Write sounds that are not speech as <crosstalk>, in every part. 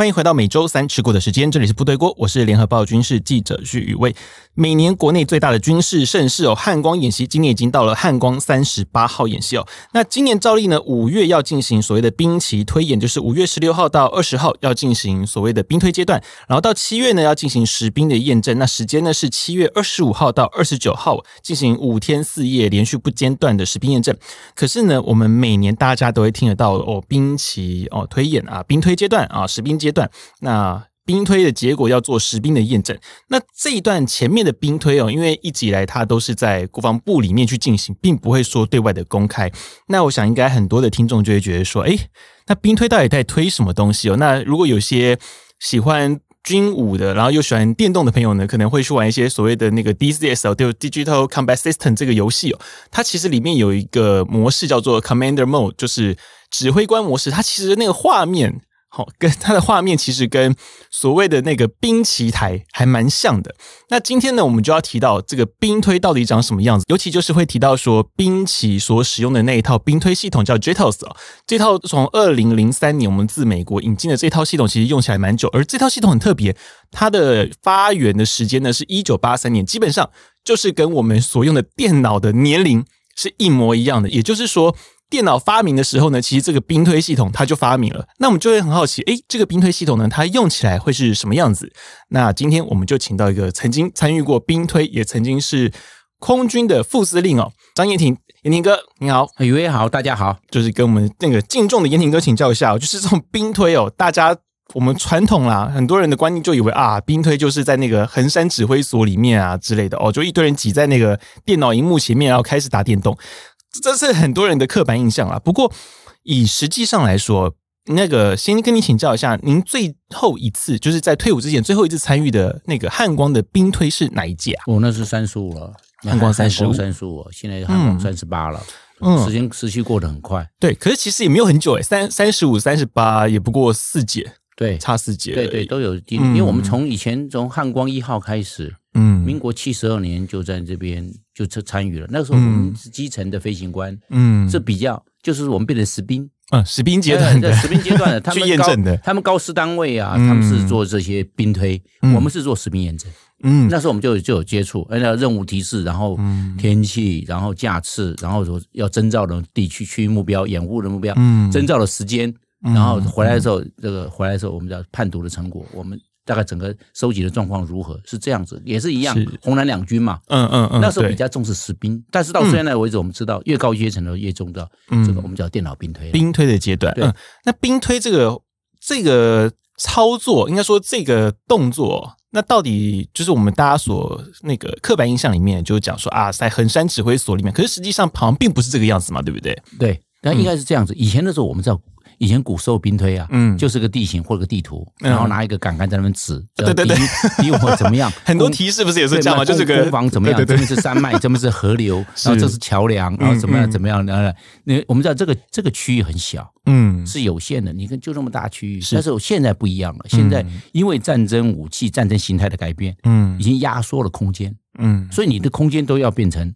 欢迎回到每周三吃过的时间，这里是部队锅，我是联合报军事记者徐宇威。每年国内最大的军事盛事哦，汉光演习，今年已经到了汉光三十八号演习哦。那今年照例呢，五月要进行所谓的兵棋推演，就是五月十六号到二十号要进行所谓的兵推阶段，然后到七月呢要进行实兵的验证。那时间呢是七月二十五号到二十九号进行五天四夜连续不间断的实兵验证。可是呢，我们每年大家都会听得到哦，兵棋哦推演啊，兵推阶段啊，实兵阶。阶段，那兵推的结果要做实兵的验证。那这一段前面的兵推哦，因为一直以来它都是在国防部里面去进行，并不会说对外的公开。那我想应该很多的听众就会觉得说，诶，那兵推到底在推什么东西哦？那如果有些喜欢军武的，然后又喜欢电动的朋友呢，可能会去玩一些所谓的那个 DCS 哦，就 Digital Combat System 这个游戏哦。它其实里面有一个模式叫做 Commander Mode，就是指挥官模式。它其实那个画面。好，跟它的画面其实跟所谓的那个兵棋台还蛮像的。那今天呢，我们就要提到这个兵推到底长什么样子，尤其就是会提到说兵棋所使用的那一套兵推系统叫 JTOS 哦。这套从二零零三年我们自美国引进的这套系统，其实用起来蛮久。而这套系统很特别，它的发源的时间呢是一九八三年，基本上就是跟我们所用的电脑的年龄是一模一样的。也就是说。电脑发明的时候呢，其实这个冰推系统它就发明了。那我们就会很好奇，诶，这个冰推系统呢，它用起来会是什么样子？那今天我们就请到一个曾经参与过兵推，也曾经是空军的副司令哦，张延廷，延廷哥，你好，宇威好，大家好，就是跟我们那个敬重的延廷哥请教一下，就是这种冰推哦，大家我们传统啦，很多人的观念就以为啊，兵推就是在那个横山指挥所里面啊之类的哦，就一堆人挤在那个电脑荧幕前面，然后开始打电动。这是很多人的刻板印象啊。不过，以实际上来说，那个先跟你请教一下，您最后一次就是在退伍之前最后一次参与的那个汉光的兵推是哪一届啊？哦，那是三十五了，汉光三十五，三十五，现在汉光三十八了。嗯，时间时期过得很快。对，可是其实也没有很久诶，三三十五、三十八也不过四届，对，差四届。对对，都有。因为我们从以前从汉光一号开始。嗯，民国七十二年就在这边就参参与了。那个时候我们是基层的飞行官，嗯，是比较就是我们变成实兵，嗯，实兵阶段的，实兵阶段的，他们验证的，他们高师单位啊，他们是做这些兵推，我们是做实兵验证。嗯，那时候我们就就有接触，按照任务提示，然后天气，然后架次，然后说要征召的地区区域目标、掩护的目标，嗯，征召的时间，然后回来的时候，这个回来的时候，我们叫判读的成果，我们。大概整个收集的状况如何？是这样子，也是一样。红蓝两军嘛，嗯嗯嗯，那时候比较重视实兵，但是到现在为止，我们知道越高阶层的越重到这个我们叫电脑兵推，兵推的阶段。嗯，那兵推这个这个操作，应该说这个动作，那到底就是我们大家所那个刻板印象里面，就是讲说啊，在横山指挥所里面，可是实际上好像并不是这个样子嘛，对不对？对，那应该是这样子。以前的时候，我们知道。以前古时候兵推啊，嗯，就是个地形或者个地图，然后拿一个杆杆在那边指，对对对，敌我怎么样？<laughs> 很多题是不是也是这样吗？就是个攻防怎么样？这边是山脉，<laughs> 这边是河流，然后这是桥梁，然后怎么样怎么样？然后那我们知道这个这个区域很小，嗯，是有限的。你看就这么大区域，但是现在不一样了。现在因为战争武器、战争形态的改变，嗯，已经压缩了空间，嗯，所以你的空间都要变成。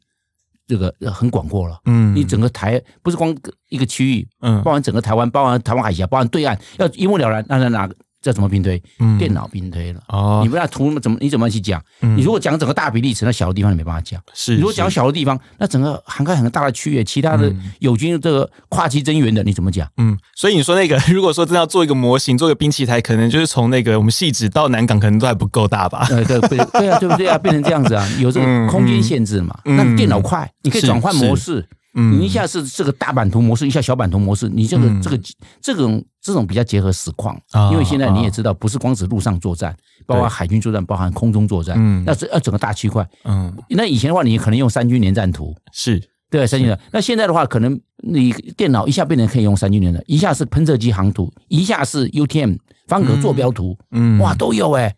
这个很广阔了，嗯，你整个台不是光一个区域，嗯，包含整个台湾，包含台湾海峡，包含对岸，要一目了然，那那哪个？这怎么兵推？嗯，电脑兵推了。哦，你不要图怎么？你怎么去讲？你如果讲整个大比例尺，那小的地方你没办法讲。是，如果讲小的地方，那整个涵盖很大的区域，其他的友军这个跨期增援的，你怎么讲？嗯，所以你说那个，<laughs> 如果说真的要做一个模型，做一个兵器台，可能就是从那个我们细致到南港，可能都还不够大吧？对对对啊，对不对啊？变成这样子啊，有这个空间限制嘛？那电脑快，你可以转换模式。嗯，你一下是这个大版图模式，一下小版图模式，你这个这个这种这种比较结合实况，因为现在你也知道，不是光指陆上作战，包括海军作战，包含空中作战，嗯，那是要整个大区块，嗯，那以前的话，你可能用三军联战图，是。对三军的，那现在的话，可能你电脑一下变成可以用三军联战，一下是喷射机航图，一下是 UTM 方格坐标图，嗯，哇，都有哎。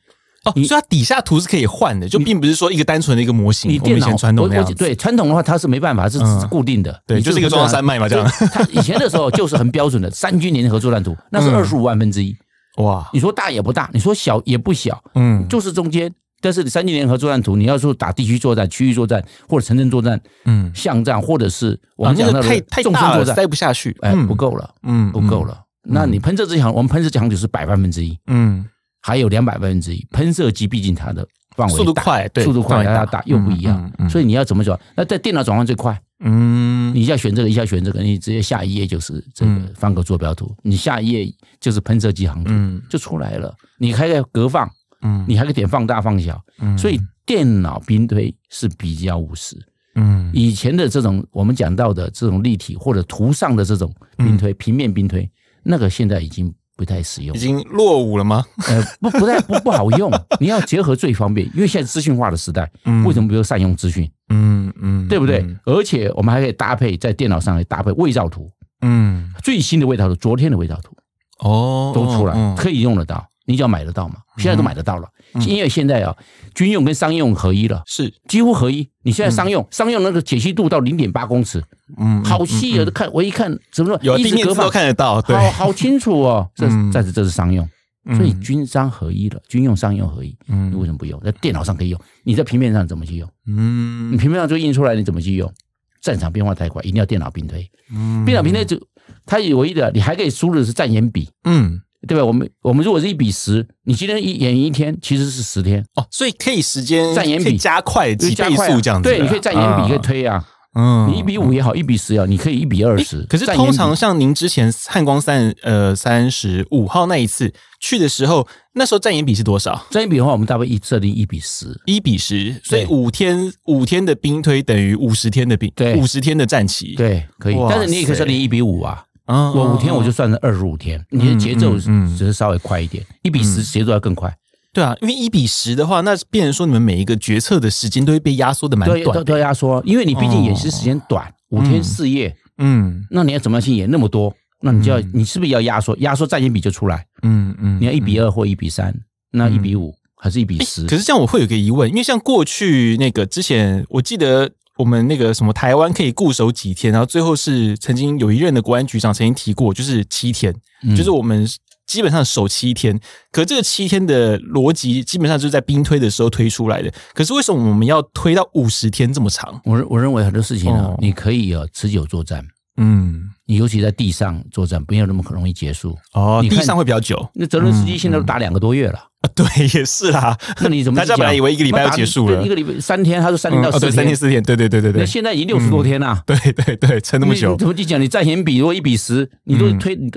哦，所以它底下图是可以换的，就并不是说一个单纯的一个模型。你电脑传统那样对传统的话，它是没办法，是固定的。对，就是一个中央山脉嘛，这样。它以前的时候就是很标准的 <laughs> 三军联合作战图，那是二十五万分之一。哇，你说大也不大，你说小也不小，嗯，就是中间。但是三军联合作战图，你要说打地区作战、区域作战或者城镇作战，嗯，巷战或者是我们讲到的重装作战，塞不下去，哎，不够了，嗯，不够了。那你喷射机强，我们喷射机强就是百万分之一，嗯，还有两百万分之一。喷射机毕竟它的范围速度快，对，速度快，它大又不一样，所以你要怎么转？那在电脑转换最快。嗯，你一下选这个，一下选这个，你直接下一页就是这个方格坐标图，你下一页就是喷射机航图，就出来了。你还可以格放，嗯，你还可以点放大放小，嗯，所以电脑兵推是比较务实。嗯，以前的这种我们讲到的这种立体或者图上的这种兵推，平面兵推，那个现在已经不太实用，已经落伍了吗？呃，不，不太不不好用。<laughs> 你要结合最方便，因为现在资讯化的时代，为什么不用善用资讯？嗯嗯，对不对？而且我们还可以搭配在电脑上来搭配位照图，嗯，最新的位照图，昨天的位照图，哦，都出来可以用得到，你只要买得到嘛，现在都买得到了，因为现在啊，军用跟商用合一了，是几乎合一。你现在商用商用那个解析度到零点八公尺，嗯，好细啊！看我一看，怎么说？有地面都看得到，对，好好清楚哦。这暂时这是商用。所以军商合一了，军用商用合一，嗯，你为什么不用？在电脑上可以用，你在平面上怎么去用？嗯，你平面上就印出来，你怎么去用？战场变化太快，一定要电脑并推。嗯，电脑并推就它唯一的，你还可以输入的是战演比，嗯，对吧？我们我们如果是一比十，你今天一演一天，其实是十天哦，所以可以时间占演比加快几倍速这样子，对，你可以占演比可以推啊。嗯，你一比五也好，一比十也好，你可以一比二十。可是通常像您之前汉光三呃三十五号那一次去的时候，那时候占演比是多少？占演比的话，我们大概一设定一比十，一比十，所以五天五天的兵推等于五十天的兵，对，五十天的战旗，对，可以。但是你也可以设定一比五啊，我五天我就算成二十五天，你的节奏只是稍微快一点，一比十节奏要更快。对啊，因为一比十的话，那变成说你们每一个决策的时间都会被压缩的蛮短的，都都压缩，因为你毕竟演习时间短，五天四夜，嗯，那你要怎么样去演那么多？那你就要，你是不是要压缩？压缩再一比就出来，嗯嗯，你要一比二或一比三，那一比五还是一比十？可是这样我会有个疑问，因为像过去那个之前，我记得我们那个什么台湾可以固守几天，然后最后是曾经有一任的国安局长曾经提过，就是七天，就是我们。基本上守七天，可这个七天的逻辑基本上就是在兵推的时候推出来的。可是为什么我们要推到五十天这么长？我我认为很多事情啊，你可以啊持久作战，嗯，你尤其在地上作战，没有那么容易结束。哦，地上会比较久。那泽伦斯基现在都打两个多月了。<laughs> 对，也是啦。那你怎么？大家本来以为一个礼拜要结束了，一个礼拜三天，他说三天到四天，三天四天。对对对对对。那现在已经六十多天了。对对对，撑那么久。怎么去讲？你战演比如果一比十，你都推你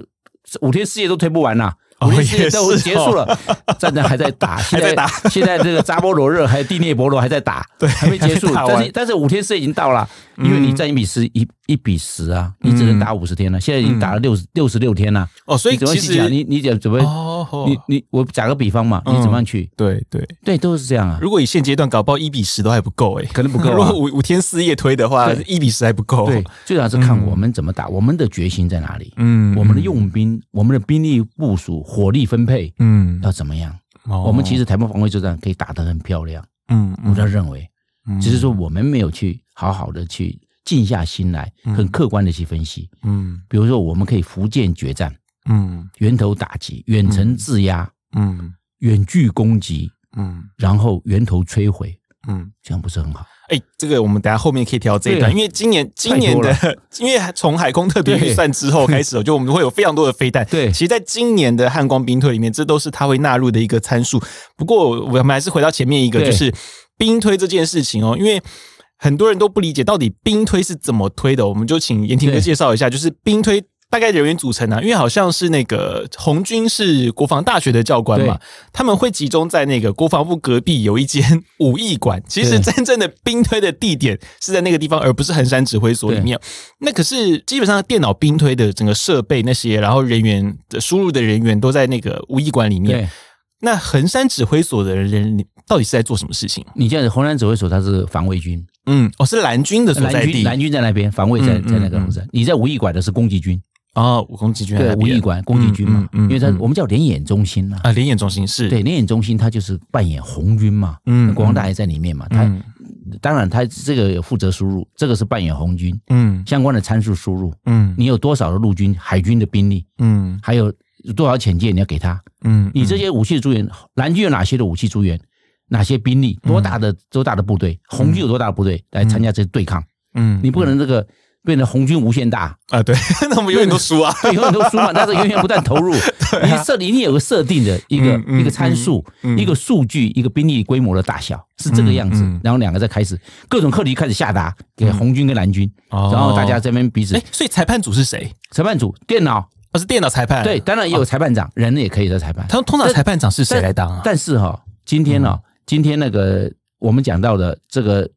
五天四夜都推不完呐。五天四夜都结束了，战争还在打，<laughs> 还在打。现在这个扎波罗热还有第聂伯罗还在打，<laughs> 对，还没结束。但是但是五天四夜已经到了，因为你占一比十一一比十啊，你只能打五十天了。现在已经打了六十六十六天了。哦，所以其实你你怎怎么？你你我打个比方嘛，你怎么样去？对对对，都是这样啊。如果以现阶段搞不好一比十都还不够哎，可能不够。如果五五天四夜推的话，一比十还不够。对，最主要是看我们怎么打，我们的决心在哪里？嗯，我们的用兵，我们的兵力部署、火力分配，嗯，要怎么样？我们其实台湾防卫作战可以打得很漂亮。嗯，我这样认为，只是说我们没有去好好的去静下心来，很客观的去分析。嗯，比如说我们可以福建决战。嗯，源头打击，远程制压，嗯，远距攻击，嗯，然后源头摧毁，嗯，这样不是很好？哎，这个我们等下后面可以调这一段，因为今年今年的，因为从海空特别预算之后开始，就 <laughs> 我们会有非常多的飞弹。对，其实，在今年的汉光兵推里面，这都是他会纳入的一个参数。不过，我们还是回到前面一个，就是兵推这件事情哦，因为很多人都不理解到底兵推是怎么推的，我们就请严廷哥介绍一下，就是兵推。大概人员组成啊，因为好像是那个红军是国防大学的教官嘛，他们会集中在那个国防部隔壁有一间武艺馆。其实真正的兵推的地点是在那个地方，而不是衡山指挥所里面。那可是基本上电脑兵推的整个设备那些，然后人员的输入的人员都在那个武艺馆里面。那衡山指挥所的人到底是在做什么事情？你这样子，横山指挥所它是防卫军，嗯，哦，是蓝军的所在地，蓝军在那边防卫在在那个红山。你在武艺馆的是攻击军。哦，武攻击军对，武艺馆攻击军嘛，因为他我们叫联演中心嘛，啊，联演中心是。对，联演中心他就是扮演红军嘛，嗯，国防大爷在里面嘛，他当然他这个有负责输入，这个是扮演红军，嗯，相关的参数输入，嗯，你有多少的陆军、海军的兵力，嗯，还有多少潜舰你要给他，嗯，你这些武器的资源，蓝军有哪些的武器资源？哪些兵力，多大的多大的部队，红军有多大的部队来参加这对抗？嗯，你不可能这个。变成红军无限大啊！对，<laughs> 那我们永远都输啊，对，永远都输嘛。但是源源不断投入，<laughs> 你设你你有个设定的一个一个参数，一个数据，一个兵力规模的大小是这个样子。然后两个再开始各种课题开始下达给红军跟蓝军，然后大家这边彼此。所以裁判组是谁？裁判组电脑，不是电脑裁判。对，当然也有裁判长，人也可以的裁判。他通常裁判长是谁来当啊？但是哈，今天呢，今天那个我们讲到的这个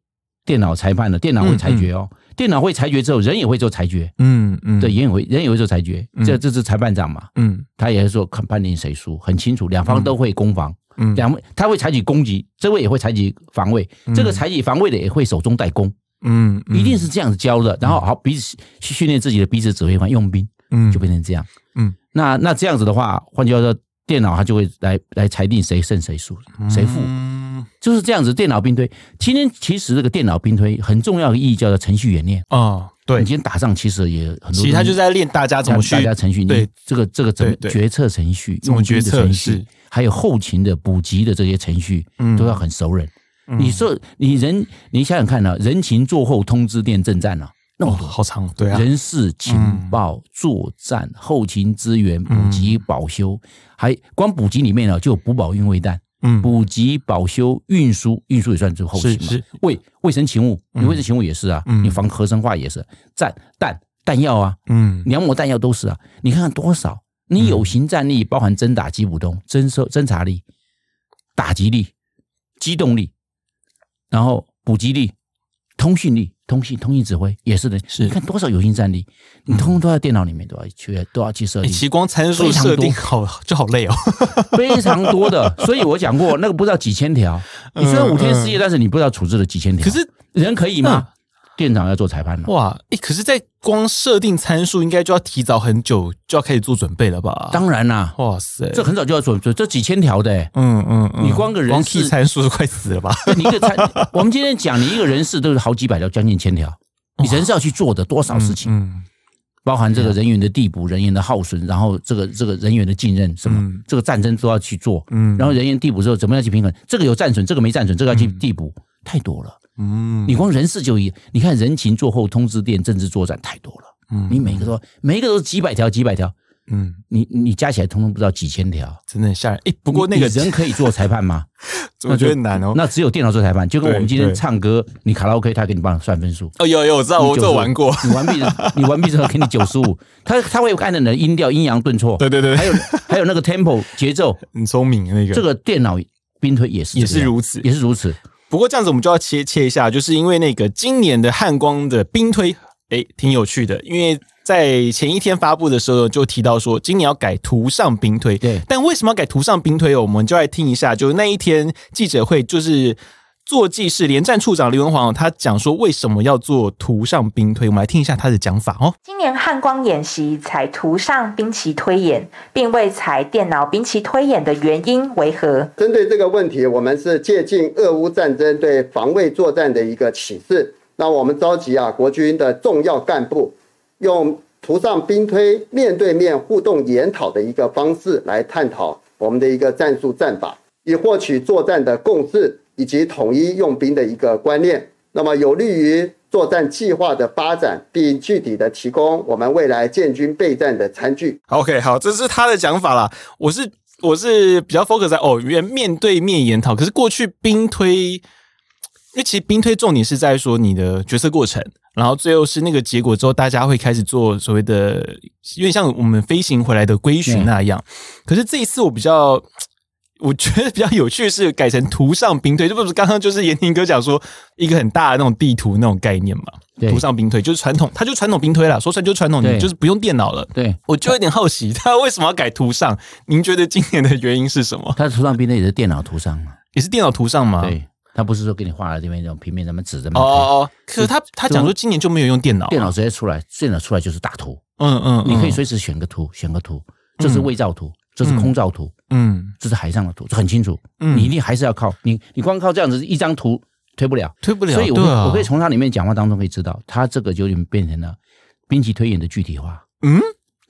电脑裁判的电脑会裁决哦。电脑会裁决之后，人也会做裁决。嗯嗯，对，人也会人也会做裁决。这这是裁判长嘛？嗯，他也是说看判定谁输，很清楚，两方都会攻防。嗯，两位他会采取攻击，这位也会采取防卫。这个采取防卫的也会手中带攻。嗯，一定是这样子教的。然后好彼此去训练自己的彼此指挥官用兵。嗯，就变成这样。嗯，那那这样子的话，换句话说，电脑它就会来来裁定谁胜谁输，谁负。就是这样子，电脑兵推。今天其实这个电脑兵推很重要的意义叫做程序演练啊。对，你今天打仗其实也很多，其实他就在练大家怎么去，大家程序，对这个这个怎么决策程序，怎么决策程序，还有后勤的补给的这些程序，都要很熟稔。你说你人，你想想看呢，人情作后通知电政战呢，那么多好长，对啊，人事情报作战后勤资源补给保修，还光补给里面呢就有补保运卫弹。嗯，补给、保修、运输，运输也算是后勤嘛。是卫卫生勤务，你卫生勤务也是啊。你防核生化也是，战弹弹药啊，嗯，两模弹药都是啊。你看看多少？你有形战力包含侦打、击补动、侦收、侦察力、打击力、机动力，然后补给力、通讯力。通信通信指挥也是的，是你看多少有心战力，你通通都在电脑里面都要去都要去设定。其光参数设定好就 <laughs> 好累哦，非常多的。所以我讲过，那个不知道几千条，你虽然五天四夜，但是你不知道处置了几千条。可是人可以吗？店长要做裁判了。哇，哎，可是，在光设定参数，应该就要提早很久就要开始做准备了吧？当然啦，哇塞，这很早就要准备，这几千条的，嗯嗯嗯，你光个人事参数都快死了吧？你一个参，<laughs> 我们今天讲，你一个人事都是好几百条，将近千条，你人事要去做的多少事情？嗯，包含这个人员的递补、人员的耗损，然后这个这个人员的进任，什么这个战争都要去做，嗯，然后人员递补之后怎么样去平衡？这个有战损，这个没战损，这个要去递补，太多了。嗯，你光人事就一，你看人情做后通知电政治作战太多了。嗯，你每个都每一个都是几百条几百条。嗯，你你加起来通通不知道几千条，真的很吓人。诶，不过那个人 <laughs> 可以做裁判吗？<laughs> 我觉得难哦。那只有电脑做裁判，就跟我们今天唱歌，你卡拉 OK，他给你帮你算分数。哦，有有我知道，我这玩过。<laughs> 你完毕，你完毕之后给你九十五，他他会按照你的音调阴阳顿挫。对对对，还有还有那个 tempo 节奏，很聪明那个。这个电脑兵推也是也是如此，也是如此。不过这样子，我们就要切切一下，就是因为那个今年的汉光的兵推，哎，挺有趣的。因为在前一天发布的时候，就提到说今年要改图上兵推。对，但为什么要改图上兵推？我们就来听一下，就是那一天记者会，就是。作记室连战处长刘文煌，他讲说为什么要做图上兵推，我们来听一下他的讲法哦。今年汉光演习采图上兵棋推演，并未采电脑兵棋推演的原因为何？针对这个问题，我们是借鉴俄乌战争对防卫作战的一个启示。那我们召集啊国军的重要干部，用图上兵推面对面互动研讨的一个方式来探讨我们的一个战术战法，以获取作战的共识。以及统一用兵的一个观念，那么有利于作战计划的发展，并具体的提供我们未来建军备战的餐具。OK，好，这是他的讲法啦。我是我是比较 focus 在哦，原面对面研讨。可是过去兵推，因为其实兵推重点是在说你的决策过程，然后最后是那个结果之后，大家会开始做所谓的，因为像我们飞行回来的归询那样。可是这一次我比较。我觉得比较有趣的是改成图上兵推，这不是刚刚就是严廷哥讲说一个很大的那种地图那种概念嘛？对图上兵推就是传统，它就传统兵推了，说出来就传统，对就是不用电脑了。对，我就有点好奇，他为什么要改图上？您觉得今年的原因是什么？他图上兵推也是电脑图上嘛？也是电脑图上吗？对，他不是说给你画了这边那种平面，什么纸这么哦哦。可是他他讲说今年就没有用电脑，电脑直接出来，电脑出来就是大图。嗯嗯，你可以随时选个图，选个图，这是卫照图。这是空照图，嗯，这是海上的图，这很清楚。嗯，你一定还是要靠你，你光靠这样子一张图推不了，推不了。所以我我可以从它里面讲话当中可以知道，它这个就已经变成了兵棋推演的具体化。嗯，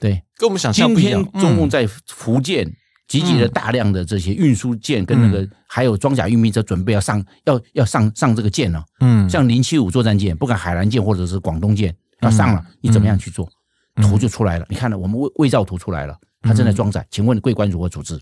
对，跟我们想象不一样。今天中共在福建集结了大量的这些运输舰跟那个还有装甲运兵车，准备要上要要上上这个舰了。嗯，像零七五作战舰，不管海南舰或者是广东舰要上了，你怎么样去做？图就出来了，你看了我们卫卫造图出来了，它正在装载，请问贵官如何处置？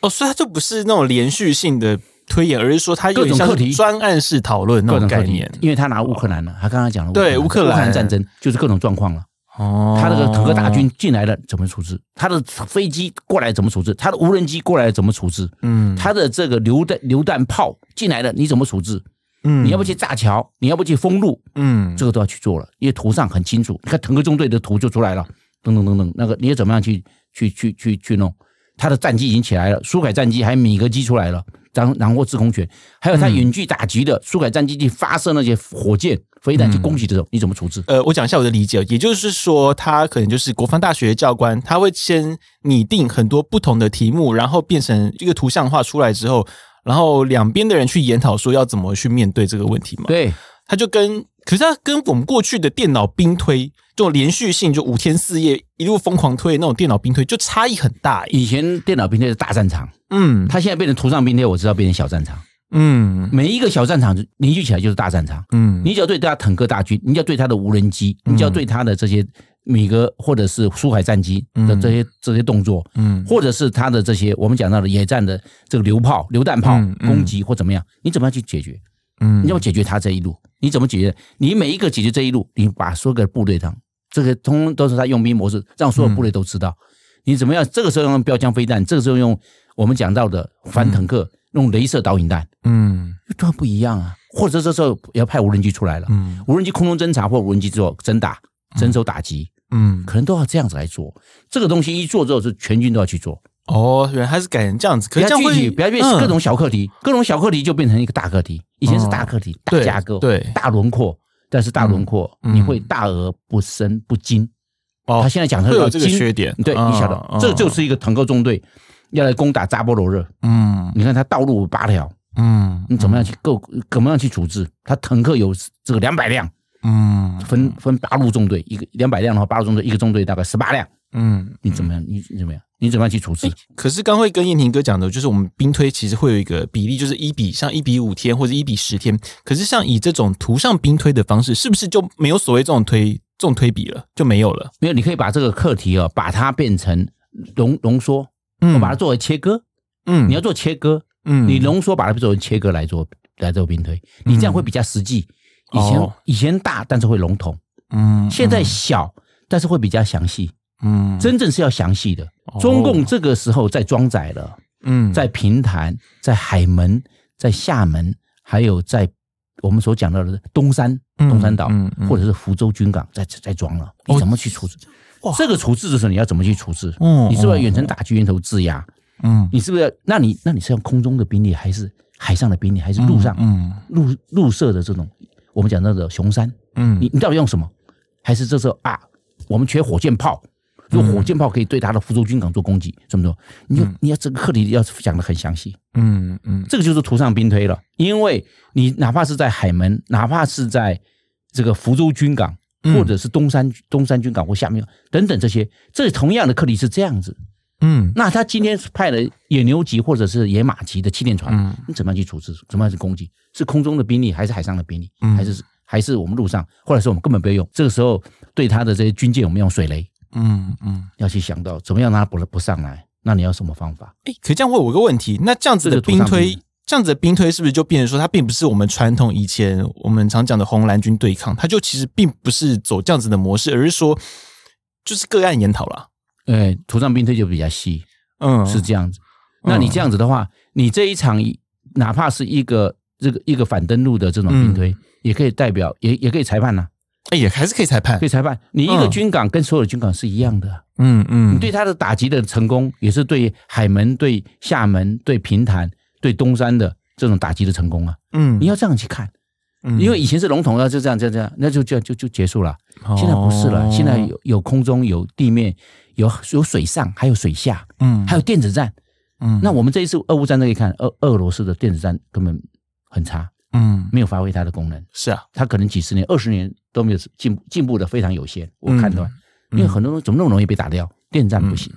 哦，所以它就不是那种连续性的推演，而是说它有点像专案式讨论那种概念。因为他拿乌克兰了，他刚刚讲了对乌克兰战争就是各种状况了。哦，他那个坦克大军进来了怎么处置？他的飞机过来怎么处置？他的无人机过来怎么处置？嗯，他的这个榴弹榴弹炮进来了你怎么处置？嗯，你要不去炸桥？你要不去封路？嗯，这个都要去做了，因为图上很清楚。你看坦克中队的图就出来了，等等等等，那个你要怎么样去去去去去弄？他的战机已经起来了，苏凯战机还有米格机出来了，然然后制空权，还有他远距打击的苏凯战机去发射那些火箭。飞弹去攻击的时候，你怎么处置？呃，我讲一下我的理解，也就是说，他可能就是国防大学教官，他会先拟定很多不同的题目，然后变成一个图像化出来之后，然后两边的人去研讨说要怎么去面对这个问题嘛。对，他就跟，可是他跟我们过去的电脑兵推这种连续性，就五天四夜一路疯狂推那种电脑兵推，就差异很大。以前电脑兵推是大战场，嗯，他现在变成图上兵推，我知道变成小战场。嗯，每一个小战场凝聚起来就是大战场。嗯，你只要对他坦克大军，你就要对他的无人机，你就要对他的这些米格或者是苏海战机的这些这些动作，嗯，或者是他的这些我们讲到的野战的这个榴炮、榴弹炮攻击或怎么样，你怎么样去解决？嗯，你要解决他这一路，你怎么解决？你每一个解决这一路，你把所有的部队上，这个通通都是他用兵模式，让所有部队都知道你怎么样。这个时候用标枪飞弹，这个时候用我们讲到的反坦克。用镭射导引弹，嗯，都很不一样啊。或者这时候要派无人机出来了，嗯，无人机空中侦察或无人机之后侦打、侦收打击，嗯，可能都要这样子来做。这个东西一做之后，是全军都要去做。哦，原来还是改成这样子。可是这样具体，不要变各种小课题，各种小课题就变成一个大课题。以前是大课题、大架构、对大轮廓，但是大轮廓你会大而不深不精。哦，他现在讲的有这个缺点，对，你晓得，这就是一个坦克中队。要来攻打扎波罗热，嗯，你看他道路八条，嗯，你怎么样去构？怎么样去处置？他坦克有这个两百辆，嗯，分分八路中队，一个两百辆的话，八路中队一个中队大概十八辆，嗯，你怎么样？你怎么样？你怎么样去处置？欸、可是刚会跟燕婷哥讲的，就是我们兵推其实会有一个比例，就是一比像一比五天或者一比十天。可是像以这种图上兵推的方式，是不是就没有所谓这种推这种推比了？就没有了？没有，你可以把这个课题哦，把它变成浓浓缩。我把它作为切割，嗯，你要做切割，嗯，你浓缩把它作为切割来做来做兵推，你这样会比较实际。以前以前大，但是会笼统，嗯，现在小，但是会比较详细，嗯，真正是要详细的。中共这个时候在装载了，嗯，在平潭，在海门，在厦门，还有在我们所讲到的东山东山岛，或者是福州军港，在在装了，你怎么去处置？哇这个处置的时候，你要怎么去处置？嗯，你是不是要远程打击、源头制压？嗯，你是不是要？那你那你是用空中的兵力，还是海上的兵力，还是陆上？嗯，陆陆射的这种，我们讲到的雄山。嗯，你你到底用什么？还是这时候啊，我们缺火箭炮，如果火箭炮可以对他的福州军港做攻击，这么多，你就你要这个课题要讲的很详细。嗯嗯，这个就是图上兵推了，因为你哪怕是在海门，哪怕是在这个福州军港。或者是东山东山军港或下面等等这些，这同样的课题是这样子。嗯，那他今天派了野牛级或者是野马级的气垫船，嗯，你怎么样去处置？怎么样去攻击？是空中的兵力还是海上的兵力？还是还是我们陆上？或者是我们根本不要用？这个时候对他的这些军舰，我们用水雷。嗯嗯，要去想到怎么样让他不不上来？那你要什么方法？哎，可这样会我一个问题，那这样子的兵推。这样子的兵推是不是就变成说，它并不是我们传统以前我们常讲的红蓝军对抗，它就其实并不是走这样子的模式，而是说就是个案研讨了。哎，图上兵推就比较细，嗯，是这样子。那你这样子的话，你这一场哪怕是一个这个一个反登陆的这种兵推，也可以代表，也也可以裁判呐。哎，也还是可以裁判，可以裁判。你一个军港跟所有的军港是一样的，嗯嗯，你对他的打击的成功，也是对海门、对厦门、对平潭。对东山的这种打击的成功啊，嗯，你要这样去看，嗯，因为以前是笼统的，就这样，这样，这样，那就就就就结束了。现在不是了，现在有有空中有地面有有水上还有水下，嗯，还有电子战，嗯，那我们这一次俄乌战争可以看，俄俄罗斯的电子战根本很差，嗯，没有发挥它的功能。是啊，它可能几十年、二十年都没有进进步的非常有限。我看到，因为很多人怎么那么容易被打掉？电站不行。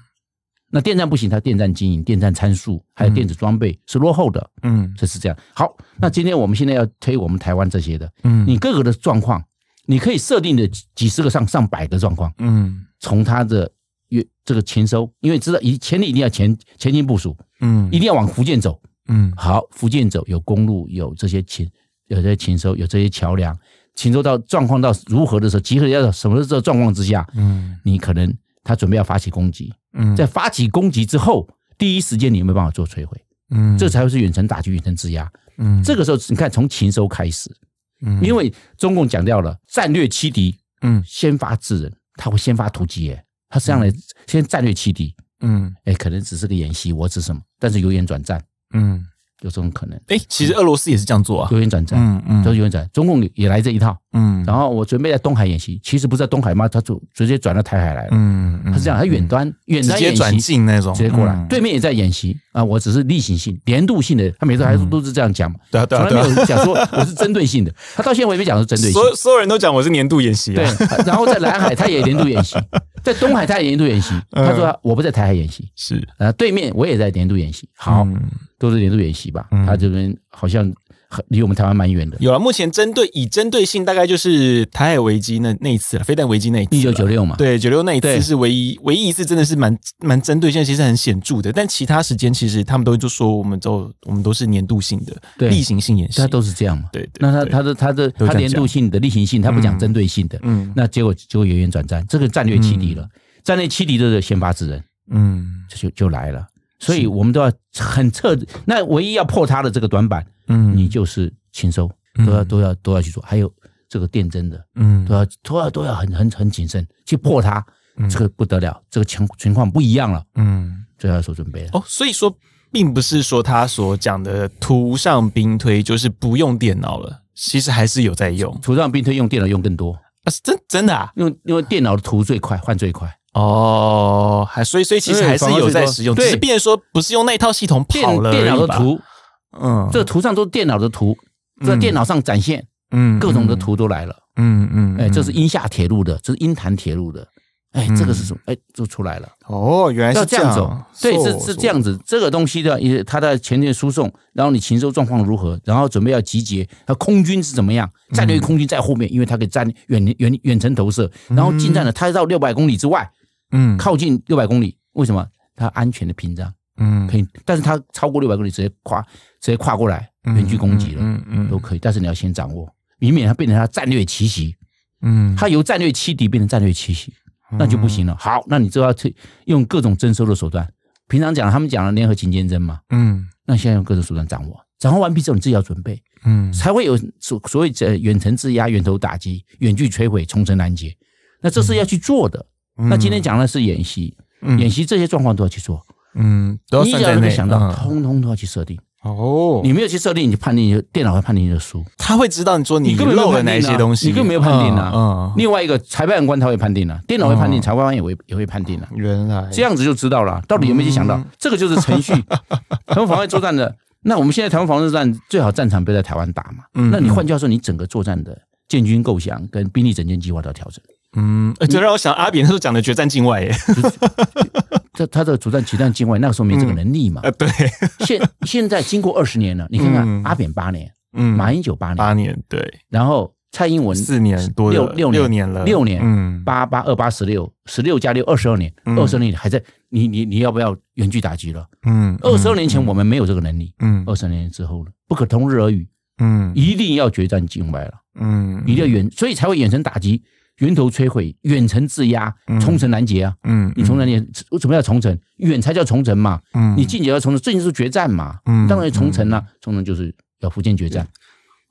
那电站不行，它电站经营、电站参数还有电子装备是落后的。嗯，这是这样。好，那今天我们现在要推我们台湾这些的，嗯，你各个的状况，你可以设定的几十个上上百个状况，嗯，从它的月这个勤收，因为知道以前你一定要前前进部署，嗯，一定要往福建走，嗯，好，福建走有公路，有这些勤，有这些勤收，有这些桥梁，勤收到状况到如何的时候，集合要什么时候状况之下，嗯，你可能他准备要发起攻击。嗯，在发起攻击之后，第一时间你有没有办法做摧毁？嗯，这才会是远程打击、远程制压。嗯，这个时候你看，从勤收开始，嗯，因为中共讲掉了战略欺敌，嗯，先发制人，他会先发突击，耶，他实际上来先战略欺敌，嗯，哎，可能只是个演习，我指什么？但是由演转战，嗯。有这种可能，哎，其实俄罗斯也是这样做啊，由远转战，嗯嗯，都是由远转。中共也来这一套，嗯。然后我准备在东海演习，其实不是在东海嘛？他就直接转到台海来了，嗯嗯。他是这样，他远端远端演习，直接转进那种，直接过来，对面也在演习啊。我只是例行性、年度性的，他每次还是都是这样讲嘛，对啊对啊，从来没有讲说我是针对性的。<laughs> 他到现在我也没讲是针对性，所有所有人都讲我是年度演习，对。然后在南海 <laughs> 他也年度演习，在东海他也年度演习。他说我不在台海演习，是啊，对面我也在年度演习。好。都是年度演习吧，嗯、他这边好像很离我们台湾蛮远的。有了，目前针对以针对性，大概就是台海危机那那一次了，飞弹危机那一次，一九九六嘛，对，九六那一次是唯一唯一一次，真的是蛮蛮针对性，其实很显著的。但其他时间其实他们都就说，我们都我们都是年度性的例行性演习，他都是这样嘛。对，对，那他他的他的他年度性的例行性，他不讲针对性的，嗯，那结果就会由远转战，这个战略欺敌了，嗯、战略欺敌的先发制人，嗯，就就来了。所以我们都要很彻底，那唯一要破它的这个短板，嗯，你就是勤收，都要都要都要去做，还有这个电针的，嗯，都要都要都要很很很谨慎去破它，这个不得了，这个情情况不一样了，嗯，就要做准备了。哦，所以说并不是说他所讲的图上兵推就是不用电脑了，其实还是有在用，图上兵推用电脑用更多。啊，是真真的啊，因为因为电脑的图最快，换最快。哦，还所以所以其实还是有在使用，只是变成说不是用那套系统跑了电脑的图，嗯，这个图上都是电脑的图，在电脑上展现，嗯，各种的图都来了，嗯嗯，哎，这是鹰厦铁路的，这是鹰潭铁路的，哎，这个是什么？哎，就出来了。哦，原来是这样走，对，是是这样子。这个东西的，也它的前线输送，然后你禽兽状况如何，然后准备要集结，它空军是怎么样？战略空军在后面，因为它可以战远远远程投射，然后近战的，它到六百公里之外。嗯，靠近六百公里，为什么？它安全的屏障，嗯，可以，但是它超过六百公里，直接跨，直接跨过来，远距攻击了，嗯嗯，都可以。但是你要先掌握，以免它变成它战略奇袭，嗯，它由战略欺敌变成战略奇袭，那就不行了。好，那你就要去用各种征收的手段。平常讲，他们讲了联合勤监侦嘛，嗯，那现在用各种手段掌握，掌握完毕之后，你自己要准备，嗯，才会有所所谓的远程制压、远头打击、远距摧毁、重层拦截。那这是要去做的。那今天讲的是演习，演习这些状况都要去做，嗯，你只要能想到，通通都要去设定。哦，你没有去设定，你就判定，电脑会判定你的输。他会知道你说你漏了哪些东西，你根本没有判定啊。嗯，另外一个裁判官他会判定啊，电脑会判定，裁判官也会也会判定啊。原来这样子就知道了，到底有没有去想到？这个就是程序。台湾防卫作战的，那我们现在台湾防卫作战最好战场不要在台湾打嘛。嗯，那你换句话说，你整个作战的建军构想跟兵力整建计划都要调整。嗯，这让我想阿扁那时候讲的决战境外，耶，<laughs> 这他的主战决战境外，那个时候没这个能力嘛。呃，对。<laughs> 现现在经过二十年了，你看看阿扁八年，嗯，马英九八年，八年，对。然后蔡英文四年多，六六六年了，六年，嗯，八八二八十六，十六加六二十二年，二十二年还在，你你你要不要远距打击了？嗯，二十二年前我们没有这个能力，嗯，二十二年之后了，不可同日而语，嗯，一定要决战境外了，嗯，一定要远，所以才会远程打击。源头摧毁、远程制压、重城拦截啊！嗯，你重层拦截为什么要重城？远才叫重城嘛。嗯，你近也要重城，这就是决战嘛。嗯，当然重层啊，重城就是要福建决战。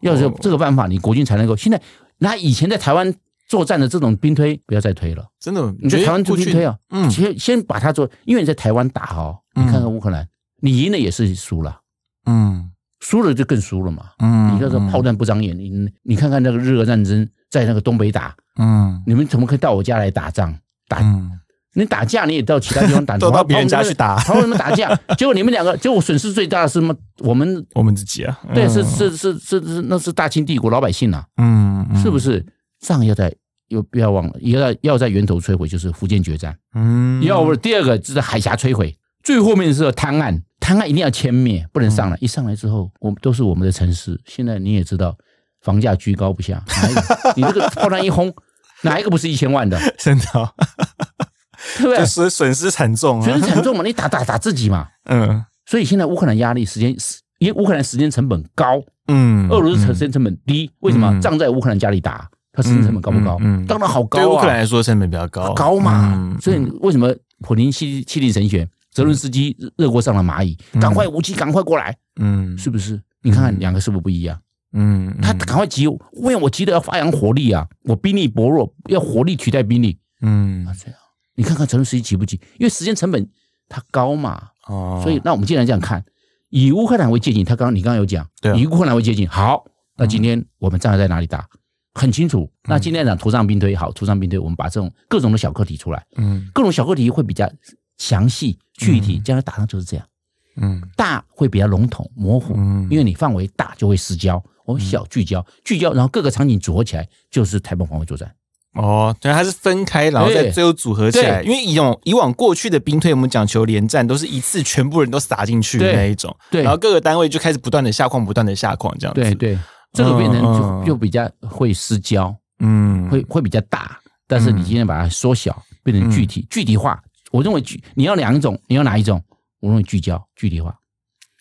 要是这个办法，你国军才能够。现在那以前在台湾作战的这种兵推，不要再推了。真的，你在台湾做兵推啊？嗯，先先把它做，因为你在台湾打哦，你看看乌克兰，你赢了也是输了。嗯，输了就更输了嘛。嗯，你要说炮弹不长眼，你你看看那个日俄战争。在那个东北打，嗯，你们怎么可以到我家来打仗？打，你打架你也到其他地方打，<laughs> 都到别人家去打，跑你们打架，<laughs> 结果你们两个，结果损失最大的是什么？我们 <laughs> 我们自己啊，对，是是是是是，那是大清帝国老百姓啊，嗯，是不是？仗要在又不要忘了，要要在源头摧毁，就是福建决战。嗯，要不第二个就是海峡摧毁，最后面是滩岸，滩岸一定要歼灭，不能上来。嗯、一上来之后，我们都是我们的城市。现在你也知道，房价居高不下，你这个炮弹一轰，哪一个不是一千万的？真的、哦，对不对？损损失惨重，啊损失惨重嘛？你打打打自己嘛？嗯。所以现在乌克兰压力时间，因为乌克兰时间成本高，嗯，俄罗斯时间成本低，为什么？仗在乌克兰家里打。它时间成本高不高？嗯，当然好高啊！对乌克兰来说，成本比较高，高嘛。所以为什么普丁气气定神闲？泽伦斯基热锅上的蚂蚁，赶快武器，赶快过来！嗯，是不是？你看看两个是不是不一样？嗯，他赶快急，因为我急得要发扬火力啊！我兵力薄弱，要火力取代兵力。嗯，这样你看看泽伦斯基急不急？因为时间成本它高嘛。哦，所以那我们既然这样看，以乌克兰为借镜，他刚刚你刚刚有讲，对，以乌克兰为借镜。好，那今天我们站在哪里打？很清楚，那今天讲图上兵推好，图上兵推，我们把这种各种的小课题出来，嗯，各种小课题会比较详细具体，将来打仗就是这样，嗯，大会比较笼统模糊，嗯，因为你范围大就会失焦，我们小聚焦聚焦，然后各个场景组合起来就是台湾防卫作战。哦，对，它是分开，然后再最后组合起来，因为以往以往过去的兵推，我们讲求连战，都是一次全部人都撒进去的那一种，对，然后各个单位就开始不断的下矿，不断的下矿，这样子，对对。这个变成就就比较会失焦，嗯，会会比较大。但是你今天把它缩小，变成具体具体化。我认为聚你要两种，你要哪一种？我认为聚焦具体化。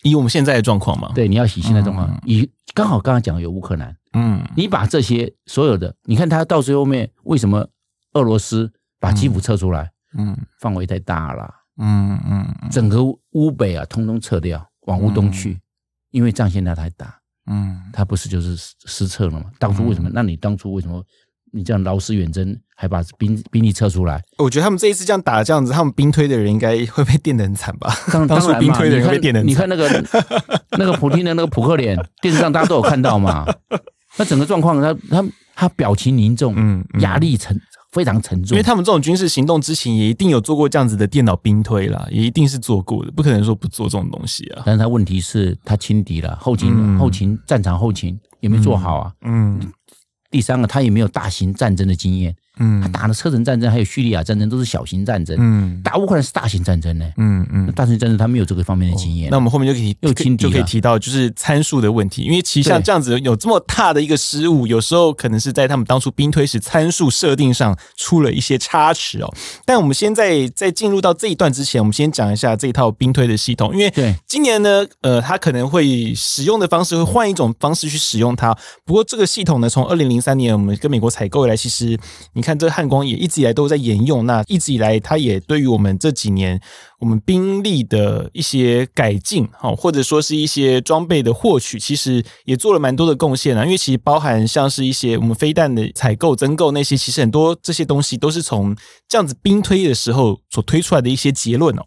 以我们现在的状况嘛，对，你要以现在状况，以刚好刚刚讲有乌克兰，嗯，你把这些所有的，你看他到最后面为什么俄罗斯把基辅撤出来？嗯，范围太大了，嗯嗯，整个乌北啊，通通撤掉，往乌东去，因为战线量太大。嗯，他不是就是失策了吗？当初为什么？那你当初为什么你这样劳师远征，还把兵兵力撤出来？我觉得他们这一次这样打这样子，他们兵推的人应该会被电得很惨吧？当当初兵推的人会被电得很惨。你看那个那个普京的那个扑克脸，电视上大家都有看到嘛？<laughs> 那整个状况，他他他表情凝重，嗯，压力沉。非常沉重，因为他们这种军事行动之前也一定有做过这样子的电脑兵推啦，也一定是做过的，不可能说不做这种东西啊。但是他问题是，他轻敌了，后勤、嗯、后勤战场后勤也没做好啊。嗯，第三个，他也没有大型战争的经验。嗯，他打的车臣战争还有叙利亚战争都是小型战争，嗯，打乌克兰是大型战争呢，嗯嗯，大型战争他没有这个方面的经验。那我们后面就可以又轻就可以提到就是参数的问题，因为其实像这样子有这么大的一个失误，有时候可能是在他们当初兵推时参数设定上出了一些差池哦。但我们现在在进入到这一段之前，我们先讲一下这一套兵推的系统，因为对。今年呢，呃，他可能会使用的方式会换一种方式去使用它。不过这个系统呢，从二零零三年我们跟美国采购以来，其实你看这个汉光也一直以来都在沿用，那一直以来，它也对于我们这几年我们兵力的一些改进，哈，或者说是一些装备的获取，其实也做了蛮多的贡献啊。因为其实包含像是一些我们飞弹的采购、增购那些，其实很多这些东西都是从这样子兵推的时候所推出来的一些结论哦。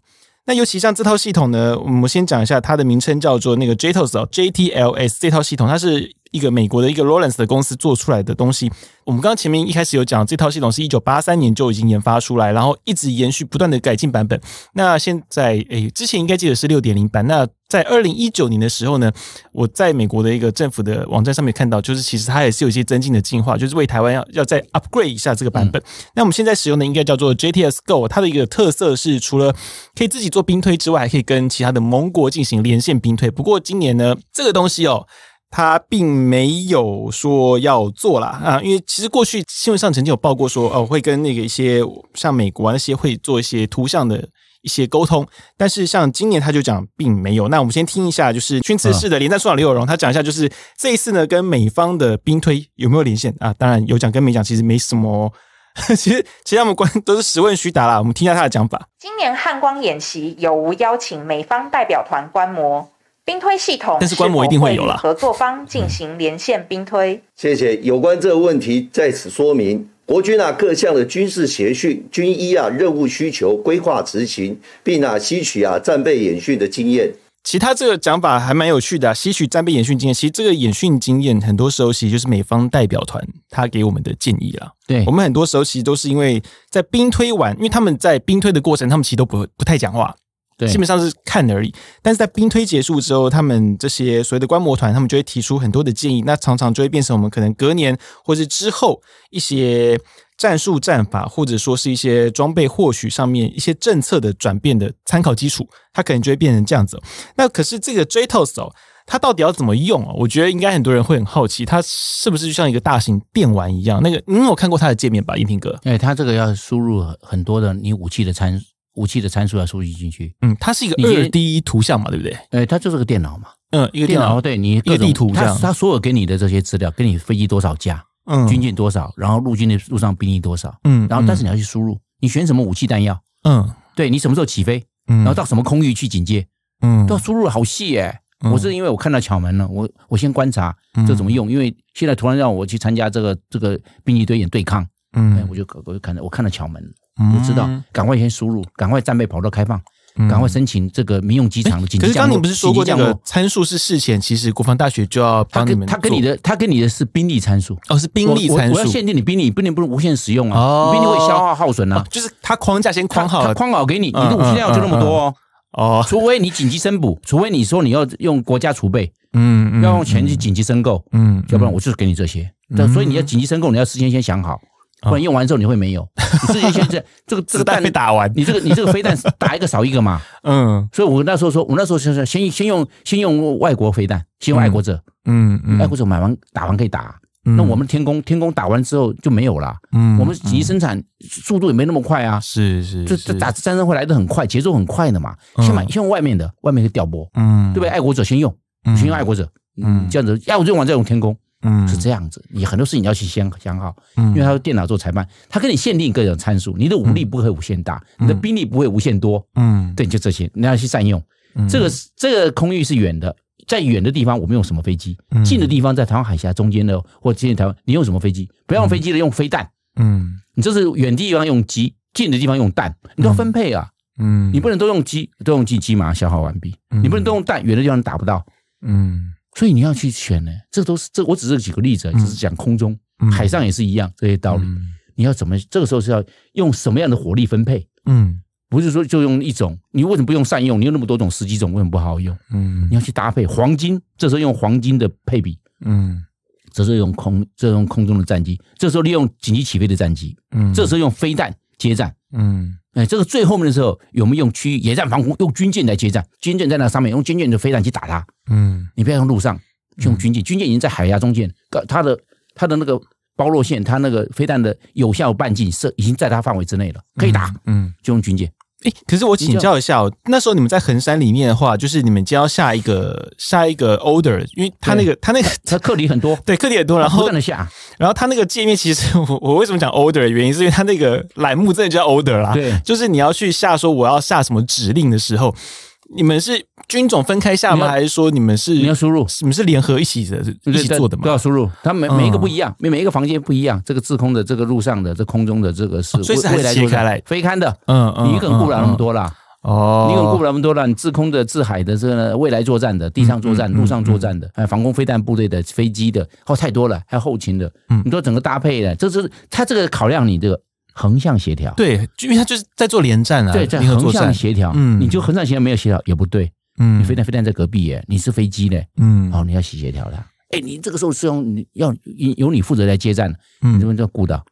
那尤其像这套系统呢，我们先讲一下它的名称叫做那个 JTLS 哦，JTLS 这套系统，它是。一个美国的一个 Rauland 的公司做出来的东西，我们刚刚前面一开始有讲，这套系统是一九八三年就已经研发出来，然后一直延续不断的改进版本。那现在，诶，之前应该记得是六点零版。那在二零一九年的时候呢，我在美国的一个政府的网站上面看到，就是其实它也是有一些增进的进化，就是为台湾要要再 upgrade 一下这个版本。嗯、那我们现在使用的应该叫做 JTS Go，它的一个特色是除了可以自己做兵推之外，还可以跟其他的盟国进行连线兵推。不过今年呢，这个东西哦。他并没有说要做啦啊，因为其实过去新闻上曾经有报过说，哦，会跟那个一些像美国那些会做一些图像的一些沟通，但是像今年他就讲并没有。那我们先听一下，就是军慈室的连战署长刘有荣他讲一下，就是这一次呢跟美方的兵推有没有连线啊？当然有讲跟没讲，其实没什么。<laughs> 其实其实他们关都是实问虚答啦。我们听一下他的讲法。今年汉光演习有无邀请美方代表团观摩？兵推系统，但是观摩一定会有啦。合作方进行连线兵推。谢谢。有关这个问题，在此说明，国军啊各项的军事协训，军医啊任务需求规划执行，并啊吸取啊战备演训的经验。其他这个讲法还蛮有趣的啊，吸取战备演训经验。其实这个演训经验，很多时候其实就是美方代表团他给我们的建议啦。对，我们很多时候其实都是因为在兵推完，因为他们在兵推的过程，他们其实都不不太讲话。对，基本上是看而已，但是在兵推结束之后，他们这些所谓的观摩团，他们就会提出很多的建议，那常常就会变成我们可能隔年或是之后一些战术战法，或者说是一些装备获取上面一些政策的转变的参考基础，它可能就会变成这样子。那可是这个 JTOS 哦，它到底要怎么用啊？我觉得应该很多人会很好奇，它是不是就像一个大型电玩一样？那个你有看过它的界面吧，音频哥？哎，它这个要输入很多的你武器的参武器的参数要输入进去。嗯，它是一个二 D 图像嘛，对不对？哎，它就是个电脑嘛。嗯，一个电脑，对你一个地图这样，他他所有给你的这些资料，给你飞机多少架，嗯，军舰多少，然后陆军的路上兵力多少，嗯，然后但是你要去输入，你选什么武器弹药，嗯，对你什么时候起飞，嗯，然后到什么空域去警戒，嗯，都要输入的好细耶。我是因为我看到巧门了，我我先观察这怎么用，因为现在突然让我去参加这个这个兵力堆演对抗，嗯，我就我就看到我看到巧门，我知道赶快先输入，赶快战备跑道开放。赶快申请这个民用机场的紧急降落。可是刚刚你不是说过这个参数是事前，其实国防大学就要帮你们。他跟你的，他跟你的是兵力参数哦，是兵力参数。我要限定你兵力，不能不能无限使用啊。哦，兵力会消耗耗损啊。就是他框架先框好了，框好给你，你的武器量就那么多哦。哦，除非你紧急申补，除非你说你要用国家储备，嗯，要用钱去紧急申购，嗯，要不然我就是给你这些。所以你要紧急申购，你要事先先想好。不然用完之后你会没有，你自己先这这个 <laughs> 这个弹被打完，你这个你这个飞弹打一个少一个嘛，<laughs> 嗯，所以我那时候说，我那时候就是先先用先用外国飞弹，先用爱国者，嗯嗯，爱国者买完打完可以打，那我们天宫天宫打完之后就没有了，嗯，我们紧急生产速度也没那么快啊，是是，这这打战争会来的很快，节奏很快的嘛，先买先用外面的，外面是调拨，嗯，对不对？爱国者先用，先用爱国者，嗯，这样子，爱国者用完再用天弓。嗯，是这样子，你很多事情你要去先想好，嗯，因为他是电脑做裁判，他给你限定各种参数，你的武力不会无限大，你的兵力不会无限多，嗯，对，就这些，你要去善用。这个这个空域是远的，在远的地方我们用什么飞机？近的地方在台湾海峡中间的或接近台湾，你用什么飞机？不要用飞机的，用飞弹，嗯，你这是远地方用机，近的地方用弹，你都要分配啊，嗯，你不能都用机，都用机机马上消耗完毕，你不能都用弹，远的地方打不到，嗯。所以你要去选呢，这都是这我只是举个例子，只是讲空中、海上也是一样这些道理。你要怎么这个时候是要用什么样的火力分配？嗯，不是说就用一种，你为什么不用善用？你有那么多种十几种，为什么不好好用？嗯，你要去搭配黄金，这时候用黄金的配比。嗯，这时候用空，这用空中的战机，这时候利用紧急起飞的战机。嗯，这时候用飞弹接战。嗯。哎，这个最后面的时候，有没有用区域野战防空，用军舰来接战？军舰在那上面，用军舰的飞弹去打它。嗯，你不要用陆上，用军舰。军舰已经在海峡中间，它的它的那个包络线，它那个飞弹的有效半径是已经在它范围之内了，可以打。嗯，就用军舰。哎，可是我请教一下哦，那时候你们在衡山里面的话，就是你们将要下一个下一个 order，因为他那个他那个 <laughs> 他课题很多，<laughs> 对，课题很多，然后不断的下，然后他那个界面其实 <laughs> 我我为什么讲 order 的原因，是因为他那个栏目真的叫 order 啦，对，就是你要去下说我要下什么指令的时候。你们是军种分开下吗？还是说你们是你要输入？你们是联合一起的，一起做的吗？都要输入。它每每一个不一样，每每一个房间不一样。这个自空的，这个陆上的，这空中的，这个是未来切开来飞勘的。嗯嗯，你一个人顾不了那么多了。哦，你一个人顾不了那么多了。你自空的、自海的，这个未来作战的、地上作战、陆上作战的，还有防空飞弹部队的飞机的，哦，太多了。还有后勤的，嗯，你说整个搭配的，这是他这个考量你这个。横向协调，对，因为他就是在做连战啊，对，在横向协调，嗯，你就横向协调没有协调也不对，嗯，你飞弹飞弹在隔壁耶，你是飞机嘞，嗯，好，你要协调了，哎，你这个时候是用你要由你负责来接战，嗯，你这边要顾到，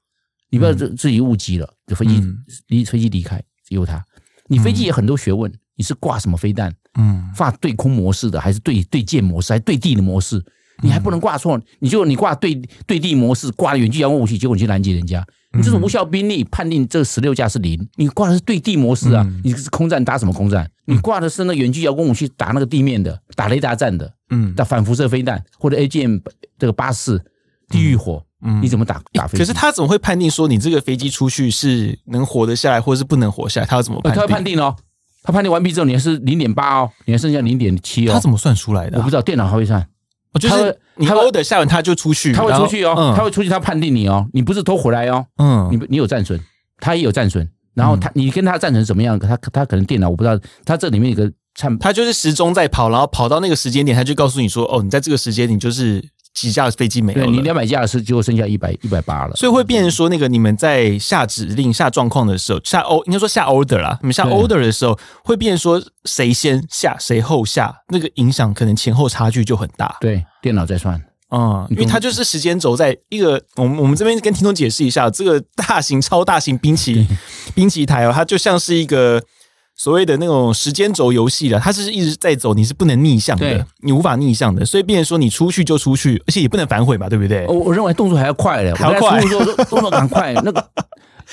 你不要自自己误机了，这飞机离飞机离开由他，你飞机也很多学问，你是挂什么飞弹，嗯，挂对空模式的还是对对舰模式还是对地的模式，你还不能挂错，你就你挂对对地模式挂远距遥控武器，结果你去拦截人家。你这种无效兵力，判定这十六架是零。你挂的是对地模式啊，你是空战打什么空战？你挂的是那远距遥控武器打那个地面的，打雷达战的，嗯，打反辐射飞弹或者 AGM 这个八四地狱火，嗯，你怎么打打飞机？可是他怎么会判定说你这个飞机出去是能活得下来，或者是不能活下来？他要怎么判定？他要判定哦，他判定完毕之后，你还是零点八哦，你还剩下零点七哦。他怎么算出来的？我不知道，电脑还会算。就是你 order 下完他就出去，他会出去哦，他会出去，他判定你哦，你不是偷回来哦，嗯，你你有战损，他也有战损，然后他你跟他战损怎么样？他他可能电脑我不知道，他这里面有个参，他就是时钟在跑，然后跑到那个时间点，他就告诉你说，哦，你在这个时间你就是。几架飞机没了，对，你两百架是就剩下一百一百八了，所以会变成说，那个你们在下指令、下状况的时候，下 O 应该说下 order 啦，你们下 order 的时候，会变成说谁先下谁后下，那个影响可能前后差距就很大。对，电脑在算。嗯，因为它就是时间轴在一个，我们我们这边跟听众解释一下，这个大型超大型兵棋兵棋台哦，它就像是一个所谓的那种时间轴游戏了，它是一直在走，你是不能逆向的，你无法逆向的，所以变成说你出去就出去，而且也不能反悔嘛，对不对？我我认为动作还要快的，还要快，动作赶快 <laughs> 那个。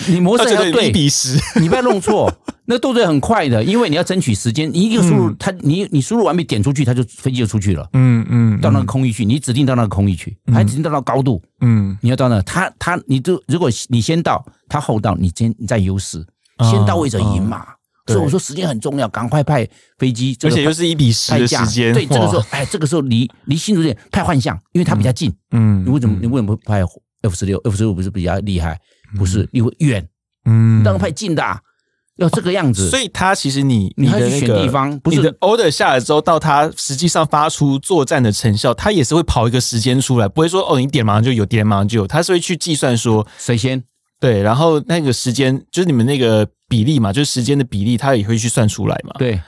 你模式要对，一比十，你不要弄错。<laughs> 那个动作很快的，因为你要争取时间。你一个输入，它你你输入完毕点出去，它就飞机就出去了。嗯嗯，到那个空域去，你指定到那个空域去，还指定到那个高度。嗯，你要到那，他他你就如果你先到，他后到，你先你在优势，先到位者赢嘛。所以我说时间很重要，赶快派飞机，而且又是一比十的时间。对，这个时候，哎，这个时候离离新竹点派幻象，因为它比较近。嗯，你为什么你为什么不派 F 十六？F 十六不是比较厉害？不是，因为远。嗯，当然派近的，啊要这个样子。所以它其实你你还去选地方，不是你的 order 下来之后，到它实际上发出作战的成效，它也是会跑一个时间出来，不会说哦，你点马上就有，点马上就有，它是会去计算说谁先对，然后那个时间就是你们那个比例嘛，就是时间的比例，它也会去算出来嘛。对，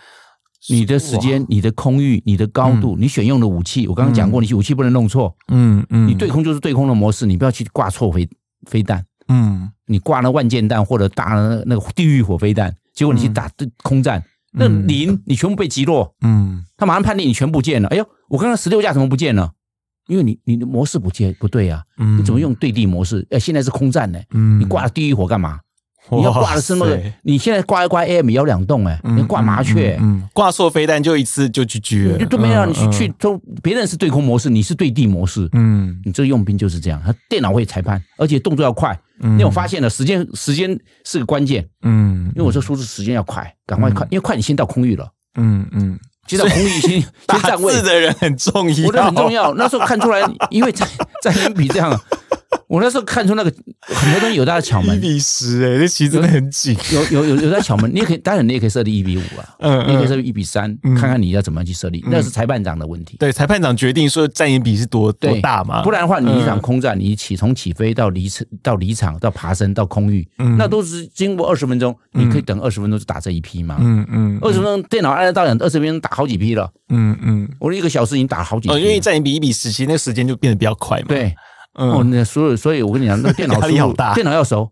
你的时间、你的空域、你的高度、你选用的武器，我刚刚讲过，你武器不能弄错。嗯嗯，你对空就是对空的模式，你不要去挂错飞飞弹。嗯，你挂了万箭弹或者打了那个地狱火飞弹，结果你去打空战，那零你全部被击落。嗯，他马上判定你全部见了。哎呦，我刚刚十六架怎么不见了？因为你你的模式不接不对啊。嗯，你怎么用对地模式？哎，现在是空战呢。嗯，你挂了地狱火干嘛？你要挂的是那个，你现在挂一挂 AM 幺两栋哎，你挂麻雀，挂错飞弹就一次就 GG 了，就都没让你去去都别人是对空模式，你是对地模式，嗯，你这个用兵就是这样，他电脑会裁判，而且动作要快，因为我发现了时间时间是个关键，嗯，因为我这数字时间要快，赶快快，因为快你先到空域了，嗯嗯，先到空域先先站位的人很重要，我觉得很重要，那时候看出来，因为在在英比这样。我那时候看出那个很多东西有它的巧门，一比十哎，这棋真的很紧。有有有有它巧门，你也可以，当然你也可以设立一比五啊，嗯，你也可以设立一比三，看看你要怎么样去设立，那是裁判长的问题。对，裁判长决定说战役比是多多大嘛，不然的话，你一场空战，你起从起飞到离场到离场到爬升到空域，那都是经过二十分钟，你可以等二十分钟就打这一批嘛，嗯嗯，二十分钟电脑按照到两二十分钟打好几批了，嗯嗯，我一个小时已经打了好几批，因为战役比一比十，其实那个时间就变得比较快嘛，对。哦，那所以所以，我跟你讲，那电脑输入，电脑要熟。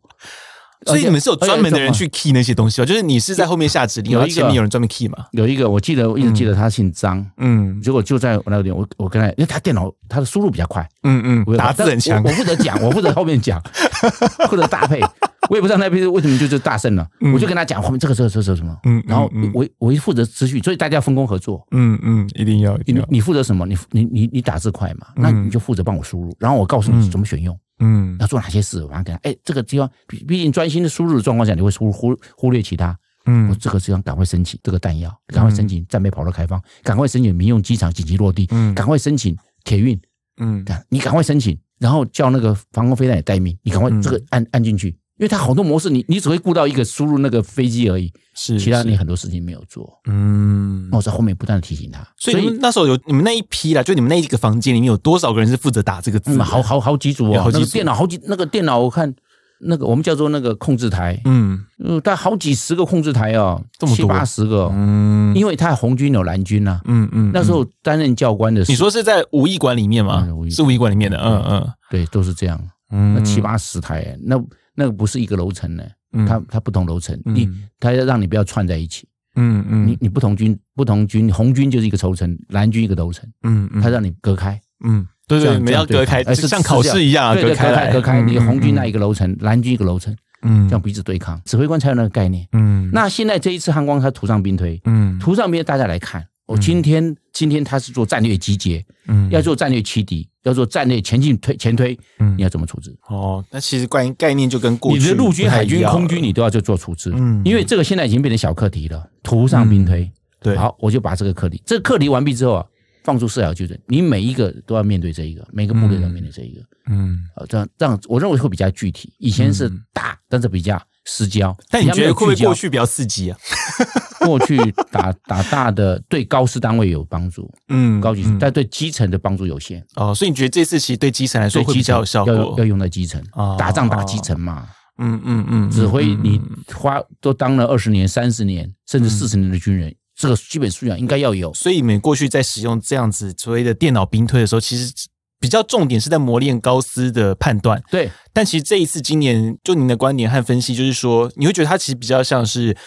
所以你们是有专门的人去 key 那些东西吧？就是你是在后面下指令，然后前面有人专门 key 嘛？有一个，我记得我一直记得他姓张，嗯，结果就在我那个点，我我跟他，因为他电脑他的输入比较快，嗯嗯，打字很强，我负责讲，我负责后面讲，<laughs> 负责搭配。我也不知道那边为什么就就大胜了，我就跟他讲后面这个这个这个什么，嗯，然后我我一负责持续，所以大家分工合作，嗯嗯，一定要，你你负责什么？你你你你打字快嘛？那你就负责帮我输入，然后我告诉你怎么选用，嗯，要做哪些事，我要给他，哎，这个地方毕毕竟专心的输入的状况下，你会忽忽忽略其他，嗯，我这个地方赶快申请这个弹药，赶快申请战备跑道开放，赶快申请民用机场紧急落地，嗯，赶快申请铁运，嗯，你赶快申请，然后叫那个防空飞弹也待命，你赶快这个按按进去。因为它好多模式，你你只会顾到一个输入那个飞机而已，是其他你很多事情没有做。嗯，那我在后面不断的提醒他。所以那时候有你们那一批啦，就你们那一个房间里面有多少个人是负责打这个字？好好好几组哦，好几电脑，好几那个电脑，我看那个我们叫做那个控制台，嗯，大概好几十个控制台哦，七八十个，嗯，因为他红军有蓝军呐，嗯嗯，那时候担任教官的，你说是在武艺馆里面吗？是武艺馆里面的，嗯嗯，对，都是这样，嗯，那七八十台，那。那个不是一个楼层呢，它它不同楼层，你它要让你不要串在一起，嗯嗯，你你不同军不同军，红军就是一个楼层，蓝军一个楼层，嗯嗯，它让你隔开，嗯，对对，你们要隔开，是像考试一样，隔开。隔开，你红军那一个楼层，蓝军一个楼层，嗯，这样彼此对抗，指挥官才有那个概念，嗯，那现在这一次汉光他图上兵推，嗯，图上兵大家来看。我今天今天他是做战略集结，嗯，要做战略欺敌，要做战略前进推前推，嗯，你要怎么处置？哦，那其实关概念就跟过去你的陆军、海军、空军，你都要去做处置，嗯，因为这个现在已经变成小课题了。图上兵推，对，好，我就把这个课题，这个课题完毕之后啊，放出四条矩阵，你每一个都要面对这一个，每个部队都要面对这一个，嗯，好，这样这样，我认为会比较具体。以前是大，但是比较失焦。但你觉得会不会过去比较刺激啊？<laughs> 过去打打大的对高师单位有帮助，<laughs> 嗯，高级，但对基层的帮助有限。哦，所以你觉得这次其实对基层来说会比较有效果？要要用在基层，哦打仗打基层嘛。嗯嗯嗯，指挥你花都当了二十年、三十年甚至四十年的军人，这个基本素养应该要有。所以你们过去在使用这样子所谓的电脑兵推的时候，其实比较重点是在磨练高斯的判断。对，但其实这一次今年，就您的观点和分析，就是说，你会觉得他其实比较像是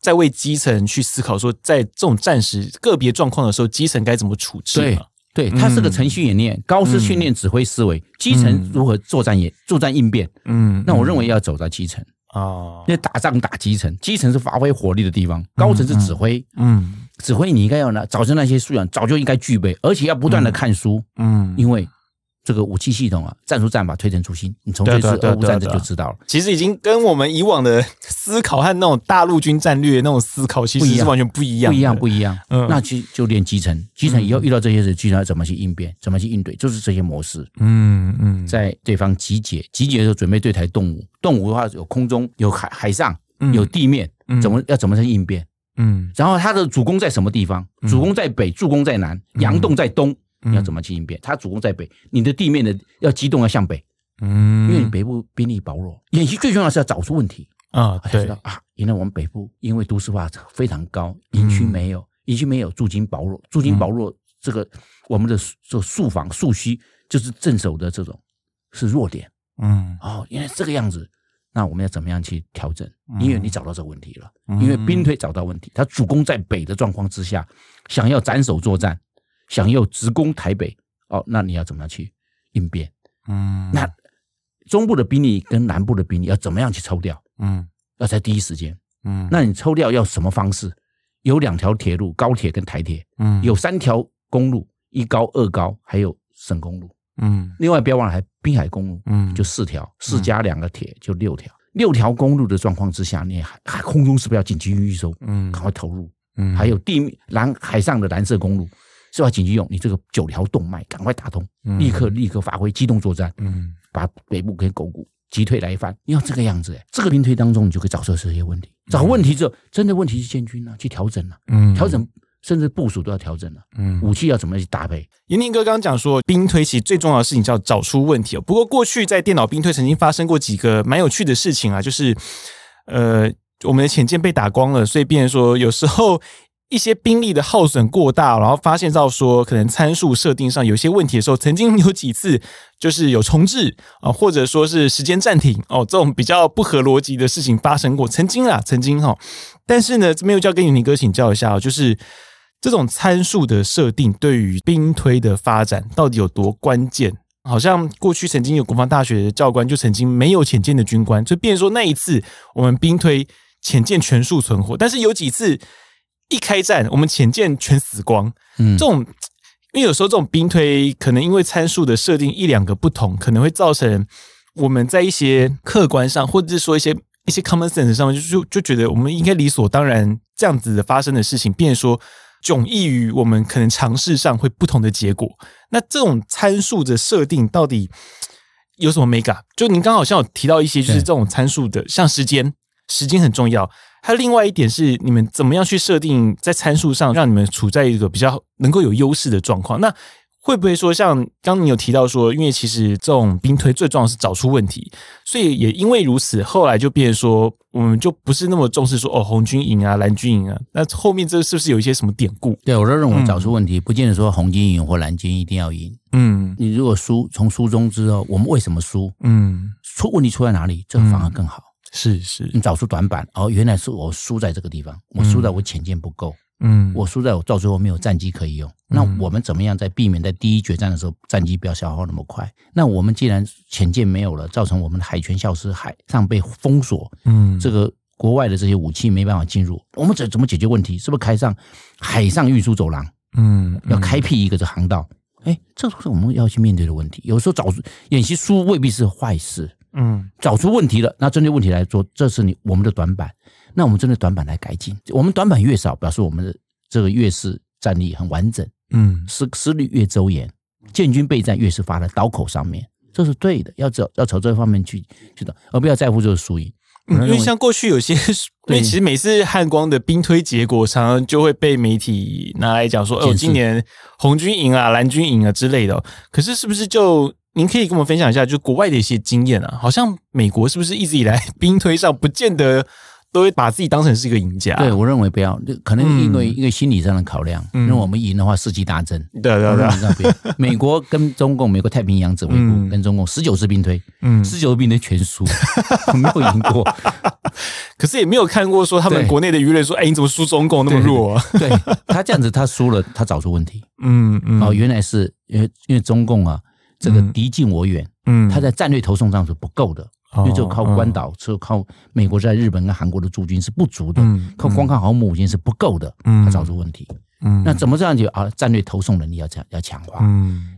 在为基层去思考，说在这种暂时个别状况的时候，基层该怎么处置。对，对，他是个程序演练，嗯、高斯训练指挥思维，基层如何作战也作战应变。嗯，那我认为要走在基层。哦，因为打仗打基层，基层是发挥火力的地方，高层是指挥。嗯，嗯指挥你应该要呢早晨那些素养早就应该具备，而且要不断的看书。嗯，因为。这个武器系统啊，战术战法推陈出新，你从这次俄乌战争就知道了。其实已经跟我们以往的思考和那种大陆军战略那种思考，其实是完全不一样，不一样，不一样。嗯，那就就练基层，基层以后遇到这些事，基层要怎么去应变，怎么去应对，就是这些模式。嗯嗯，在对方集结，集结的时候准备对台动武，动武的话有空中、有海海上、有地面，怎么要怎么去应变？嗯，然后他的主攻在什么地方？主攻在北，助攻在南，佯动在东。你要怎么去应变？他主攻在北，你的地面的要机动要向北，嗯，因为你北部兵力薄弱。演习最重要是要找出问题啊，对啊，原来我们北部因为都市化非常高，营区没有，营区没有，驻军薄弱，驻军薄弱，这个我们的这驻防驻区就是镇守的这种是弱点，嗯，哦，原来这个样子，那我们要怎么样去调整？因为你找到这个问题了，因为兵推找到问题，他主攻在北的状况之下，想要斩首作战。想要直攻台北哦，那你要怎么样去应变？嗯，那中部的兵力跟南部的兵力要怎么样去抽调？嗯，要在第一时间。嗯，那你抽调要什么方式？有两条铁路，高铁跟台铁。嗯，有三条公路，一高二高，还有省公路。嗯，另外不要忘了还滨海公路。嗯，就四条，四加两个铁就六条。六条公路的状况之下，你还还空中是不是要紧急预收？嗯，赶快投入。嗯，还有地面蓝海上的蓝色公路。是要紧急用你这个九条动脉赶快打通，立刻立刻发挥机动作战，嗯，把北部跟巩固，击退来犯。你要这个样子，哎，这个兵推当中你就可以找出这些问题，找问题之后，真的问题是建军啊，去调整了，嗯，调整甚至部署都要调整了，嗯，武器要怎么去搭配？延宁哥刚刚讲说，兵推其实最重要的事情叫找出问题哦。不过过去在电脑兵推曾经发生过几个蛮有趣的事情啊，就是呃，我们的潜舰被打光了，所以变成说有时候。一些兵力的耗损过大，然后发现到说可能参数设定上有些问题的时候，曾经有几次就是有重置啊，或者说是时间暂停哦，这种比较不合逻辑的事情发生过，曾经啊，曾经哈。但是呢，这边又要跟延宁哥请教一下，就是这种参数的设定对于兵推的发展到底有多关键？好像过去曾经有国防大学的教官就曾经没有潜舰的军官，就变说那一次我们兵推潜舰全数存活，但是有几次。一开战，我们潜舰全死光。嗯，这种，因为有时候这种兵推可能因为参数的设定一两个不同，可能会造成我们在一些客观上，或者是说一些一些 common sense 上面，就就就觉得我们应该理所当然这样子的发生的事情，变说迥异于我们可能尝试上会不同的结果。那这种参数的设定到底有什么美感？就您刚好像有提到一些，就是这种参数的，像时间，时间很重要。还有另外一点是，你们怎么样去设定在参数上，让你们处在一个比较能够有优势的状况？那会不会说，像刚刚你有提到说，因为其实这种兵推最重要是找出问题，所以也因为如此，后来就变成说，我们就不是那么重视说哦，红军赢啊，蓝军赢啊。那后面这是不是有一些什么典故？对，我都认为找出问题，不见得说红军赢或蓝军一定要赢。嗯，你如果输，从书中知道我们为什么输，嗯，出问题出在哪里，这个反而更好。是是，你找出短板哦，原来是我输在这个地方，我输在我潜舰不够，嗯，我输在我到最后没有战机可以用。那我们怎么样在避免在第一决战的时候战机不要消耗那么快？那我们既然潜舰没有了，造成我们的海权消失，海上被封锁，嗯，这个国外的这些武器没办法进入，我们怎怎么解决问题？是不是开上海上运输走廊？嗯，要开辟一个这航道？哎，这都是我们要去面对的问题。有时候找演习输未必是坏事。嗯，找出问题了，那针对问题来说，这是你我们的短板。那我们针对短板来改进，我们短板越少，表示我们的这个越是战力很完整。嗯，思思虑越周延，建军备战越是发在刀口上面，这是对的。要走要朝这方面去去的，而不要在乎这个输赢。嗯，因为像过去有些，因为其实每次汉光的兵推结果，常常就会被媒体拿来讲说，哦，今年红军赢啊，蓝军赢啊之类的。可是是不是就？您可以跟我们分享一下，就国外的一些经验啊，好像美国是不是一直以来兵推上不见得都会把自己当成是一个赢家。对，我认为不要，可能因为一个心理上的考量，因为我们赢的话世纪大争。对对对，美国跟中共，美国太平洋指挥部跟中共十九次兵推，嗯，十九次兵推全输，<laughs> 没有赢过。可是也没有看过说他们国内的舆论说，哎，你怎么输中共那么弱啊？对他这样子，他输了，他找出问题。嗯嗯，哦，原来是因为因为中共啊，这个敌近我远，嗯，他在战略投送上是不够的。因为就靠关岛，就靠美国在日本跟韩国的驻军是不足的，靠光靠航母舰是不够的，他找出问题。那怎么这样就啊？战略投送能力要强要强化，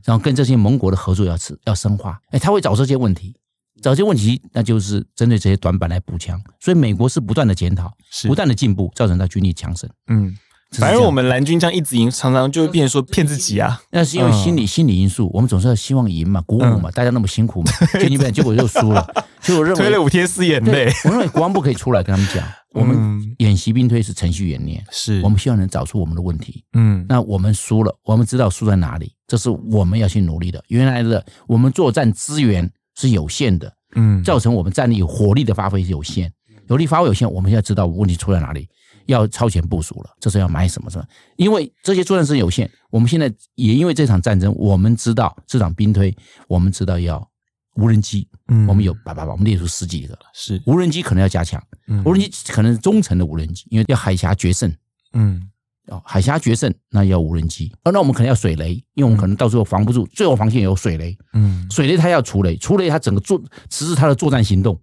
然后跟这些盟国的合作要要深化。哎，他会找这些问题，找这些问题，那就是针对这些短板来补强。所以美国是不断的检讨，不断的进步，造成他军力强盛。嗯。反正我们蓝军这样一直赢，常常就会变成说骗自己啊。那是因为心理心理因素，我们总是要希望赢嘛，鼓舞嘛，大家那么辛苦嘛，<laughs> 结果结果又输了。所以我认为推了五天四眼泪。我认为国防部可以出来跟他们讲，我们演习兵推是程序演练，是我们希望能找出我们的问题。嗯，那我们输了，我们知道输在哪里，这是我们要去努力的。原来的我们作战资源是有限的，嗯，造成我们战力火力的发挥是有限，有力发挥有限，我们要知道问题出在哪里。要超前部署了，这是要买什么什么？因为这些作战是有限，我们现在也因为这场战争，我们知道这场兵推，我们知道要无人机，嗯，我们有叭叭叭，我们列出十几个，是。无人机可能要加强，无人机可能是中程的无人机，因为要海峡决胜，嗯，哦，海峡决胜那要无人机，哦，那我们可能要水雷，因为我们可能到时候防不住，最后防线有水雷，嗯，水雷它要除雷，除雷它整个作实施它的作战行动。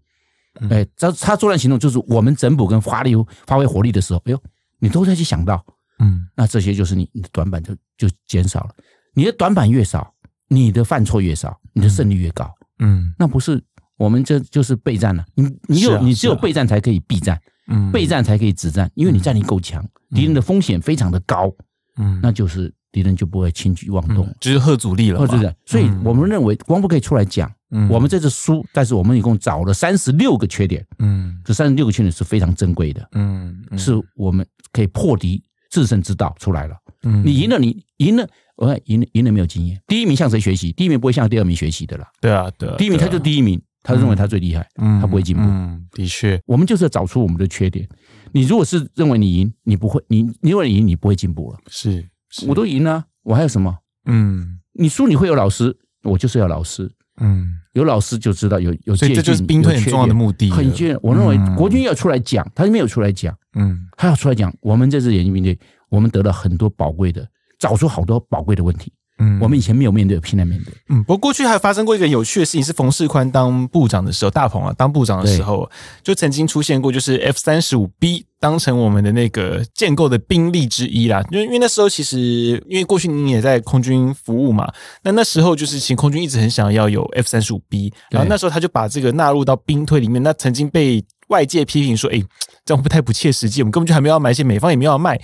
哎，他他作战行动就是我们整补跟发力发挥火力的时候，哎呦，你都在去想到，嗯，那这些就是你你的短板就就减少了。你的短板越少，你的犯错越少，你的胜率越高。嗯，那不是我们这就是备战了。你你有你只有备战才可以避战，嗯，备战才可以止战，因为你战力够强，敌人的风险非常的高，嗯，那就是敌人就不会轻举妄动，就是贺阻力了，是不是？所以我们认为光不可以出来讲。嗯，我们这次输，但是我们一共找了三十六个缺点，嗯，这三十六个缺点是非常珍贵的，嗯，是我们可以破敌制胜之道出来了。嗯，你赢了，你赢了，我看赢了，赢了没有经验，第一名向谁学习？第一名不会向第二名学习的啦。对啊，对，第一名他就第一名，他认为他最厉害，嗯，他不会进步。嗯，的确，我们就是要找出我们的缺点。你如果是认为你赢，你不会，你你认为你赢，你不会进步了。是，我都赢了，我还有什么？嗯，你输你会有老师，我就是要老师。嗯，有老师就知道有有，所以这就是兵退很重要的目的。很确，我认为国军要出来讲，他没有出来讲，嗯，他要出来讲。我们这次演习兵队，我们得到很多宝贵的，找出好多宝贵的问题。嗯，我们以前没有面对，现在面对。嗯，不过过去还发生过一个有趣的事情，是冯世宽当部长的时候，大鹏啊当部长的时候，就曾经出现过，就是 F 三十五 B 当成我们的那个建构的兵力之一啦。因为因为那时候其实因为过去你也在空军服务嘛，那那时候就是其实空军一直很想要有 F 三十五 B，然后那时候他就把这个纳入到兵推里面。那曾经被外界批评说，哎，这样会不太不切实际？我们根本就还没有要买一些，美方也没有要卖。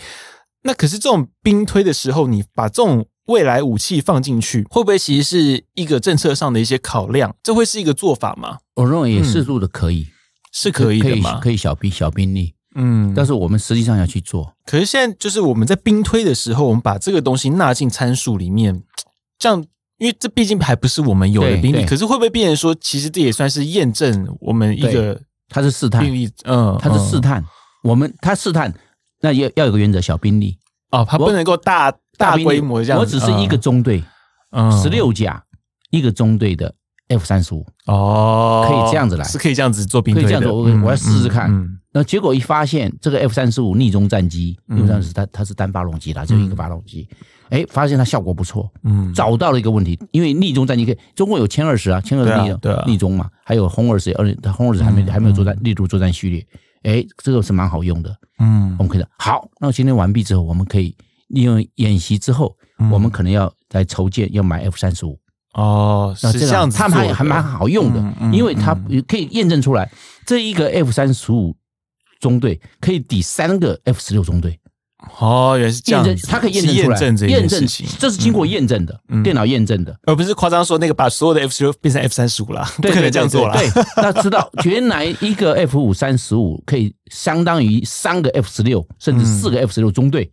那可是这种兵推的时候，你把这种未来武器放进去，会不会其实是一个政策上的一些考量？这会是一个做法吗？我认为也适度的可以，嗯、是可以的嘛？可以小兵小兵力，嗯，但是我们实际上要去做。可是现在就是我们在兵推的时候，我们把这个东西纳进参数里面，这样，因为这毕竟还不是我们有的兵力。可是会不会变成说，其实这也算是验证我们一个？它是试探，嗯，它是试探。嗯、我们它试探，那要要有个原则，小兵力哦，它不能够大。大规模这样，我只是一个中队，嗯，十六架一个中队的 F 三十五哦，可以这样子来，是可以这样子做兵推的，可以这样做，我我要试试看。那结果一发现，这个 F 三十五逆中战机，逆中战机它它是单发动机啦，只有一个发动机，哎，发现它效果不错，嗯，找到了一个问题，因为逆中战机可以，中国有歼二十啊，歼二十逆逆中嘛，还有轰二十，而且它轰二十还没还没有作战列入作战序列，哎，这个是蛮好用的，嗯，我们可以好，那今天完毕之后，我们可以利用演习之后。我们可能要来筹建，要买 F 三十五哦，是这样子，他们还还蛮好用的，因为它可以验证出来，这一个 F 三十五中队可以抵三个 F 十六中队。哦，原来是这样子，它可以验证出来，验证这是经过验证的，电脑验证的，而不是夸张说那个把所有的 F 十六变成 F 三十五了，<laughs> 不可能这样做了。对，那知道原来一个 F 五三十五可以相当于三个 F 十六，甚至四个 F 十六中队。嗯，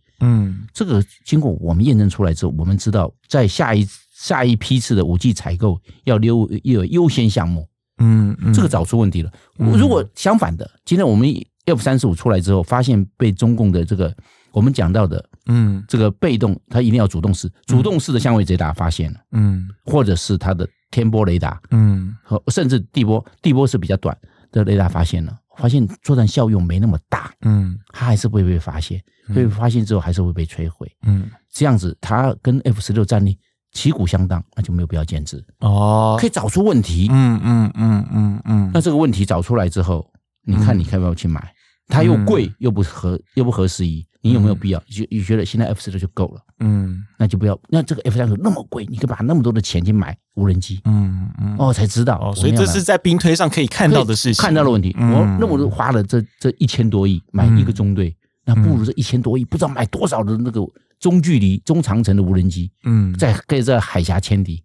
这个经过我们验证出来之后，我们知道在下一下一批次的武器采购要留要有优先项目。嗯，这个找出问题了。如果相反的，今天我们 F 三十五出来之后，发现被中共的这个我们讲到的，嗯，这个被动，它一定要主动式，主动式的相位雷达发现了，嗯，或者是它的天波雷达，嗯，和甚至地波，地波是比较短的雷达发现了，发现作战效用没那么大，嗯，它还是会被发现，被发现之后还是会被摧毁，嗯，这样子它跟 F 十六战力旗鼓相当，那就没有必要建制。哦，可以找出问题，嗯嗯嗯嗯嗯，那这个问题找出来之后。你看，你要不要去买？它又贵又不合又不合时宜，你有没有必要？就你觉得现在 F 十六就够了？嗯，那就不要。那这个 F 三十那么贵，你可以把那么多的钱去买无人机？嗯嗯，哦，才知道哦。所以这是在兵推上可以看到的事情，看到的问题。我那么多花了这这一千多亿买一个中队，那不如这一千多亿不知道买多少的那个中距离、中长程的无人机？嗯，在可以在海峡牵敌。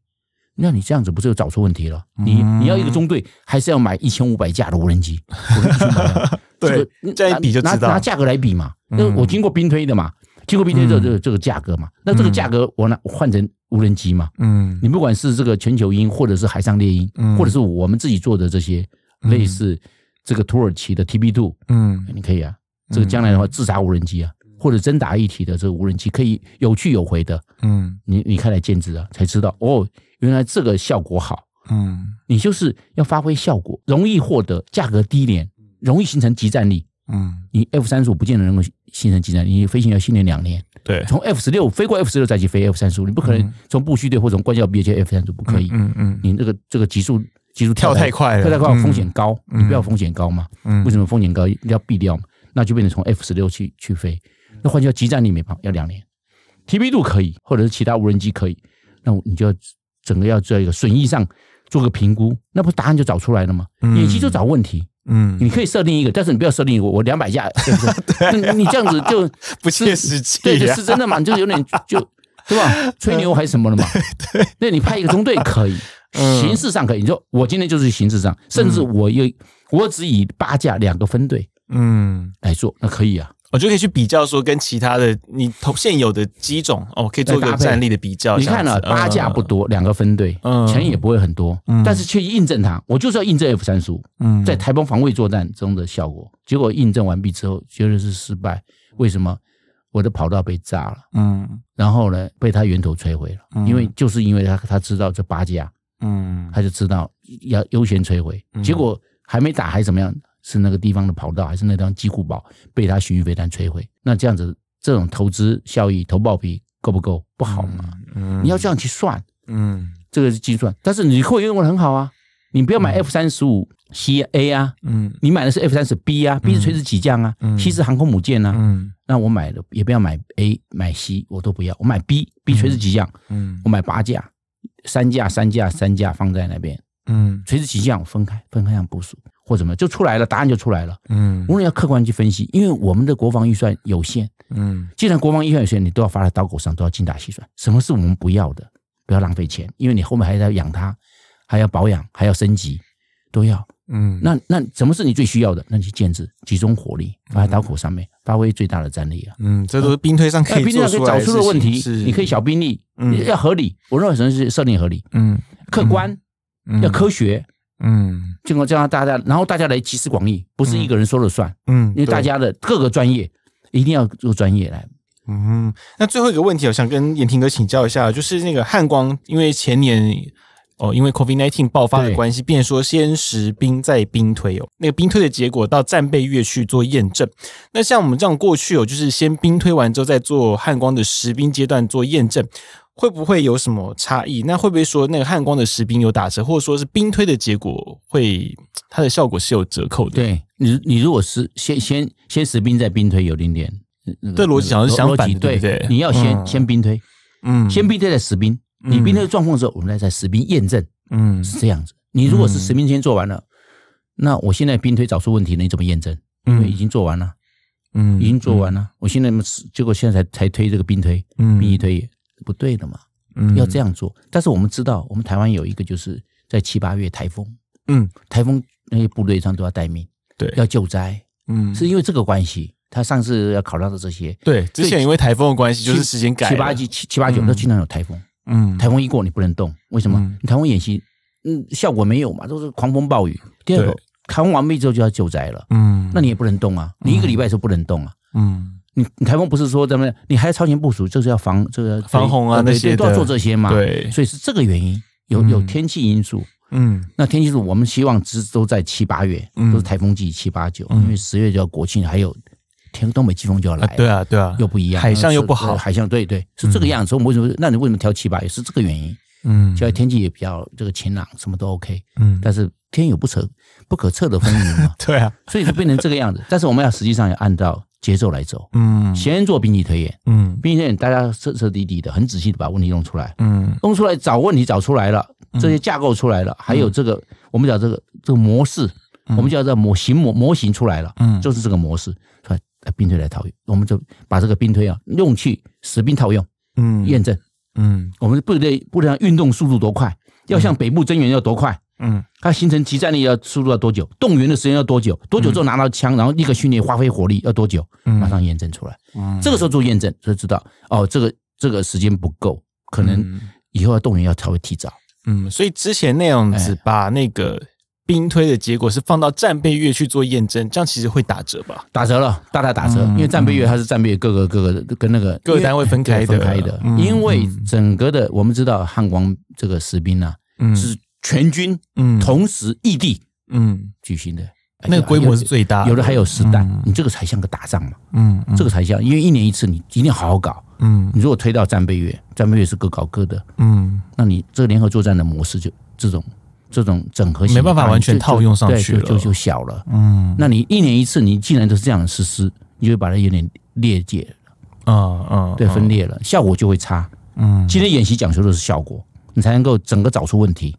那你这样子不是又找出问题了？你你要一个中队，还是要买一千五百架的无人机？<laughs> 对，这样一比就知道，拿价格来比嘛。那我经过兵推的嘛，经过兵推这这个这个价格嘛。那这个价格我拿换成无人机嘛。嗯，你不管是这个全球鹰，或者是海上猎鹰，或者是我们自己做的这些类似这个土耳其的 TB Two，嗯，你可以啊。这个将来的话，自杀无人机啊。或者真打一体的这个无人机可以有去有回的，嗯，你你看来建制啊，才知道哦，原来这个效果好，嗯，你就是要发挥效果，容易获得，价格低廉，容易形成集战力，嗯，你 F 三十五不见得能够形成集战力，你飞行要训练两年，对，从 F 十六飞过 F 十六再去飞 F 三十五，你不可能从步虚队或从官校毕业去 F 三十五不可以，嗯嗯，你这个这个级数级数跳太快了，跳太快风险高，你不要风险高嘛，嗯，为什么风险高？要避掉嘛？那就变成从 F 十六去去飞。那换句话，集战力没办法，要两年。TB 度可以，或者是其他无人机可以，那你就要整个要做一个损益上做个评估，那不答案就找出来了吗？演习就找问题，嗯，你可以设定一个，但是你不要设定我我两百架，<laughs> 对不对？对你这样子就 <laughs> 不切实际，对，就是真的嘛，你就有点就对吧？<laughs> 吹牛还是什么的嘛？对，那你派一个中队可以，形式上可以。你说我今天就是形式上，甚至我有我只以八架两个分队，嗯，来做，那可以啊。我就可以去比较说，跟其他的你同现有的机种哦，可以做个战力的比较。你看了八架不多，两个分队，钱也不会很多，嗯但是却印证它。我就是要印证 F 三十五，在台湾防卫作战中的效果。结果印证完毕之后，觉得是失败。为什么？我的跑道被炸了，嗯，然后呢，被他源头摧毁了。因为就是因为他他知道这八架，嗯，他就知道要优先摧毁。结果还没打还是怎么样？是那个地方的跑道，还是那地方机库堡被他巡弋飞弹摧毁？那这样子，这种投资效益、投报比够不够？不好嘛？嗯，你要这样去算，嗯，这个是计算。但是你会用的很好啊，你不要买 F 三十五 C A 啊，嗯，你买的是 F 三十 B 啊，B 是垂直起降啊，C 是航空母舰啊，嗯，那我买的也不要买 A，买 C 我都不要，我买 B，B 垂直起降，嗯，我买八架，三架、三架、三架放在那边，嗯，垂直起降分开，分开样部署。或怎么就出来了，答案就出来了。嗯，我们要客观去分析，因为我们的国防预算有限。嗯，既然国防预算有限，你都要发在刀口上，都要精打细算。什么是我们不要的？不要浪费钱，因为你后面还要养它，还要保养，还要升级，都要。嗯，那那什么是你最需要的？那你去建制，集中火力发在刀口上面，发挥最大的战力啊。嗯，这都是兵推上可以做出来的事情。找出的问题，是你可以小兵力，嗯，要合理。我认为什么是设定合理？嗯，客观，要科学。嗯，经过这样大家，然后大家来集思广益，不是一个人说了算。嗯，因为大家的各个专业一定要做专业来。嗯，那最后一个问题，我想跟严廷哥请教一下，就是那个汉光，因为前年哦，因为 COVID nineteen 爆发的关系，变说先实兵再兵推哦，那个兵推的结果到战备月去做验证。那像我们这样过去哦，就是先兵推完之后再做汉光的实兵阶段做验证。会不会有什么差异？那会不会说那个汉光的实兵有打折，或者说是兵推的结果会它的效果是有折扣的？对你，你如果是先先先实兵再兵推，有零点，这逻辑好像是相反的，对不对？你要先先兵推，嗯，先兵推再实兵。你兵推状况的时候，我们再在实兵验证，嗯，是这样子。你如果是实兵先做完了，那我现在兵推找出问题了，你怎么验证？因为已经做完了，嗯，已经做完了。我现在结果现在才才推这个兵推，嗯，兵一推。不对的嘛，嗯，要这样做。但是我们知道，我们台湾有一个，就是在七八月台风，嗯，台风那些部队上都要待命，对，要救灾，嗯，是因为这个关系。他上次要考虑到这些，对，之前因为台风的关系，就是时间改七八七七八九都经常有台风，嗯，台风一过你不能动，为什么？台风演习，嗯，效果没有嘛，都是狂风暴雨。第二个，台风完毕之后就要救灾了，嗯，那你也不能动啊，你一个礼拜是不能动啊。嗯，你你台风不是说怎么样？你还要超前部署，就是要防这个防洪啊那些都要做这些嘛。对，所以是这个原因，有有天气因素。嗯，那天气是我们希望只都在七八月，都是台风季七八九，因为十月就要国庆，还有天东北季风就要来。对啊，对啊，又不一样，海象又不好，海象对对是这个样子。我们为什么？那你为什么挑七八月？是这个原因。嗯，现在天气也比较这个晴朗，什么都 OK。嗯，但是天有不测不可测的风云嘛。<laughs> 对啊，所以就变成这个样子。但是我们要实际上要按照节奏来走。嗯，先做兵棋推演。嗯，兵棋推演大家彻彻底底的、很仔细的把问题弄出来。嗯，弄出来找问题找出来了，这些架构出来了，还有这个我们讲这个这个模式，我们叫这模型模模型出来了。嗯，就是这个模式出来，兵推来套用，我们就把这个兵推啊用去实兵套用。嗯，验证。嗯，我们部队不能运动速度多快，要像北部增援要多快？嗯，它形成集战力要速度要多久？动员的时间要多久？多久之后拿到枪，然后立刻训练发挥火力要多久？马上验证出来。嗯，这个时候做验证就知道哦，这个这个时间不够，可能以后要动员要稍微提早。嗯，所以之前那样子把那个。兵推的结果是放到战备月去做验证，这样其实会打折吧？打折了，大大打折。因为战备月它是战备月各个各个跟那个各个单位分开分开的。因为整个的我们知道汉光这个士兵啊，是全军同时异地嗯举行的，那个规模是最大，有的还有实弹，你这个才像个打仗嘛。嗯，这个才像，因为一年一次，你一定要好好搞。嗯，你如果推到战备月，战备月是各搞各的。嗯，那你这个联合作战的模式就这种。这种整合性没办法完全套用上去了，就就就小了。嗯，那你一年一次，你既然都是这样的实施，你就会把它有点裂解了。嗯嗯，对，分裂了，效果就会差。嗯，今天演习讲求的是效果，你才能够整个找出问题。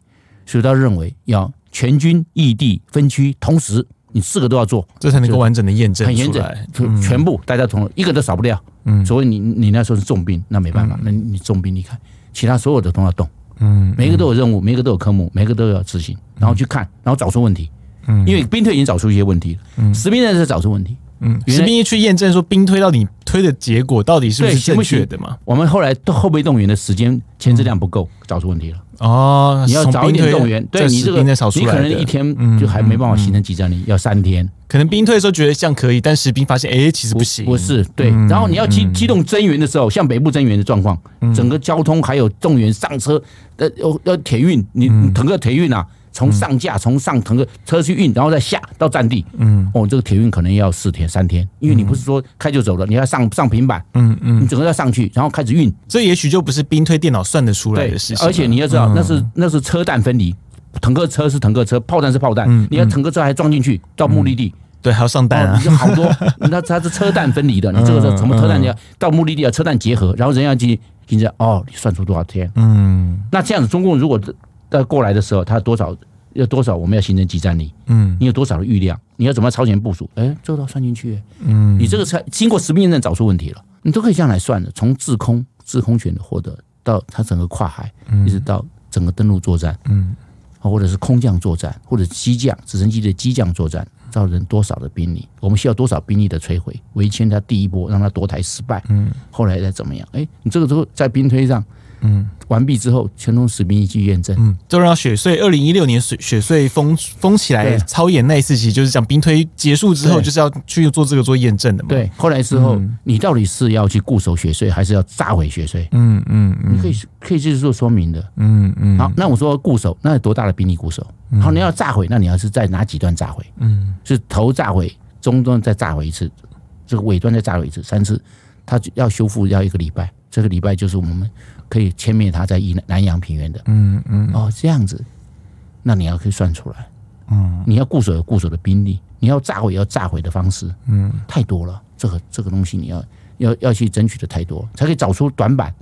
所以他认为要全军异地分区同时，你四个都要做，这才能够完整的验证。很严整，全部大家同一个都少不掉。嗯，所以你你那时候是重兵，那没办法，那你重兵，你看其他所有的都要动。嗯，每一个都有任务，每一个都有科目，每一个都要执行，然后去看，然后找出问题。嗯，因为兵推已经找出一些问题了，嗯，实兵在这找出问题。嗯，士兵去验证说兵推到底推的结果到底是不是正确的嘛？我们后来后备动员的时间前置量不够，找出问题了。哦，你要早一点动员，对你这个你可能一天就还没办法形成集战力，要三天。可能兵推的时候觉得这样可以，但士兵发现哎，其实不行。不是，对。然后你要机机动增援的时候，像北部增援的状况，整个交通还有动员上车，呃，要要铁运，你腾个铁运啊。从上架，从上腾个车去运，然后再下到站地。嗯，哦，这个铁运可能要四天三天，因为你不是说开就走了，你要上上平板。嗯嗯，你整个要上去，然后开始运。这也许就不是兵推电脑算得出来的事情。而且你要知道，那是那是车弹分离，坦克车是坦克车，炮弹是炮弹。你要坦克车还装进去到目的地，对，还要上弹啊，就好多。<laughs> 那它是车弹分离的，你这个是什么车弹？你要到目的地要车弹结合，然后人要去跟着哦，你算出多少天？嗯，那这样子，中共如果在过来的时候，它多少？要多少？我们要形成即战力。嗯，你有多少的预量？你要怎么超前部署？哎，这个都要算进去。嗯，你这个才经过实兵验证找出问题了，你都可以这样来算的。从制空、制空权的获得到它整个跨海，一直到整个登陆作战，嗯，或者是空降作战，或者机降、直升机的机降作战，造成多少的兵力？我们需要多少兵力的摧毁？围歼它第一波，让它夺台失败。嗯，后来再怎么样？哎，你这个时候在兵推上。嗯，完毕之后，全通实兵一去验证。嗯，就让雪穗二零一六年雪雪隧封封起来超演那一次，其实就是讲兵推结束之后，就是要去做这个做验证的嘛。对，后来之后，你到底是要去固守雪穗，还是要炸毁雪隧？嗯嗯，你可以可以就是做说明的。嗯嗯。好，那我说固守，那有多大的兵力固守？好，你要炸毁，那你要是在哪几段炸毁？嗯，是头炸毁，中段再炸毁一次，这个尾端再炸毁一次，三次，它要修复要一个礼拜。这个礼拜就是我们。可以歼灭他在以南阳平原的，嗯嗯，哦这样子，那你要可以算出来，嗯，你要固守有固守的兵力，你要炸毁也要炸毁的方式，嗯，太多了，这个这个东西你要要要去争取的太多，才可以找出短板。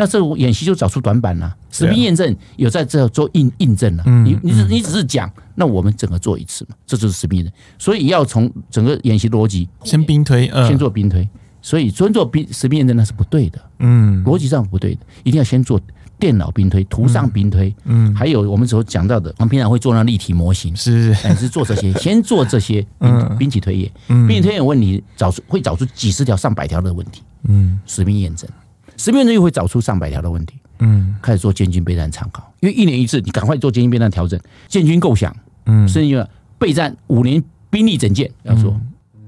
那这演习就找出短板了，实兵验证有在这做印印证了，你你只你只是讲，那我们整个做一次嘛，这就是实兵验证，所以要从整个演习逻辑，先兵推，先做兵推。所以，专做兵实兵验证那是不对的，嗯，逻辑上不对的，一定要先做电脑兵推、图上兵推，嗯，还有我们所讲到的，我们平常会做那立体模型，是。是，是做这些，<laughs> 先做这些兵兵棋推演，兵棋推演问题找出会找出几十条、上百条的问题，嗯，实兵验证，实兵验证又会找出上百条的问题，嗯，开始做建军备战参考，因为一年一次，你赶快做建军备战调整，建军构想，嗯，甚至于备战五年兵力整建要说。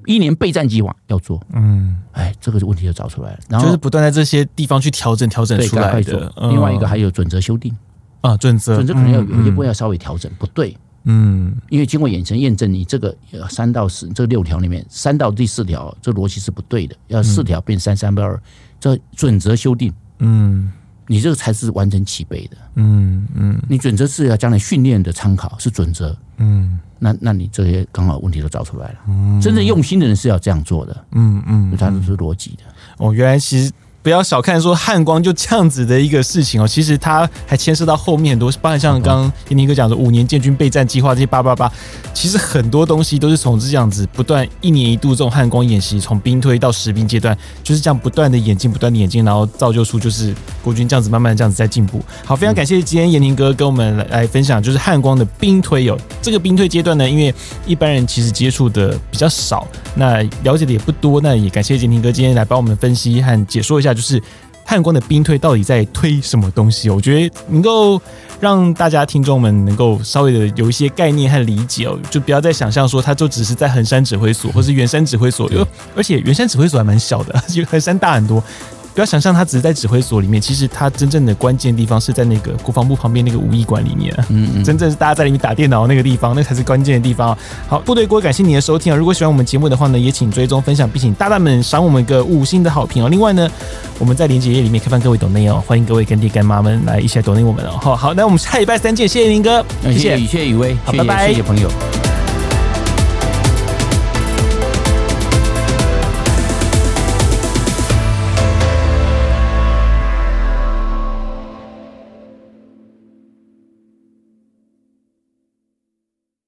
一年备战计划要做，嗯，哎，这个问题就找出来了，然后就是不断在这些地方去调整调整出来的。另外一个还有准则修订。啊，准则。准则可能要有些部分要稍微调整，不对，嗯，因为经过眼神验证，你这个三到四这六条里面，三到第四条这逻辑是不对的，要四条变三三不二，这准则修订，嗯。你这个才是完整齐备的，嗯嗯，你准则是要将来训练的参考，是准则，嗯，那那你这些刚好问题都找出来了，嗯，真正用心的人是要这样做的，嗯嗯，它都是逻辑的，哦，原来其实。不要小看说汉光就这样子的一个事情哦，其实它还牵涉到后面很多，包含像刚刚延宁哥讲的五年建军备战计划这些八八八，其实很多东西都是从这样子不断一年一度这种汉光演习，从兵推到实兵阶段，就是这样不断的演进，不断的演进，然后造就出就是国军这样子慢慢这样子在进步。好，非常感谢今天延宁哥跟我们来来分享，就是汉光的兵推哦，这个兵推阶段呢，因为一般人其实接触的比较少，那了解的也不多，那也感谢延宁哥今天来帮我们分析和解说一下。就是汉光的兵推到底在推什么东西？我觉得能够让大家听众们能够稍微的有一些概念和理解哦，就不要再想象说他就只是在横山指挥所或是圆山指挥所，而且圆山指挥所还蛮小的，<laughs> 比横山大很多。不要想象他只是在指挥所里面，其实他真正的关键地方是在那个国防部旁边那个武艺馆里面。嗯嗯，真正是大家在里面打电脑那个地方，那才是关键的地方。好，部队锅，感谢你的收听啊！如果喜欢我们节目的话呢，也请追踪分享，并请大大们赏我们个五星的好评哦。另外呢，我们在连结页里面开放各位抖内哦，欢迎各位干爹干妈们来一起来抖内我们哦。好，好，那我们下礼拜三见，谢谢林哥，谢谢雨谢雨薇，好，拜拜，谢谢朋友。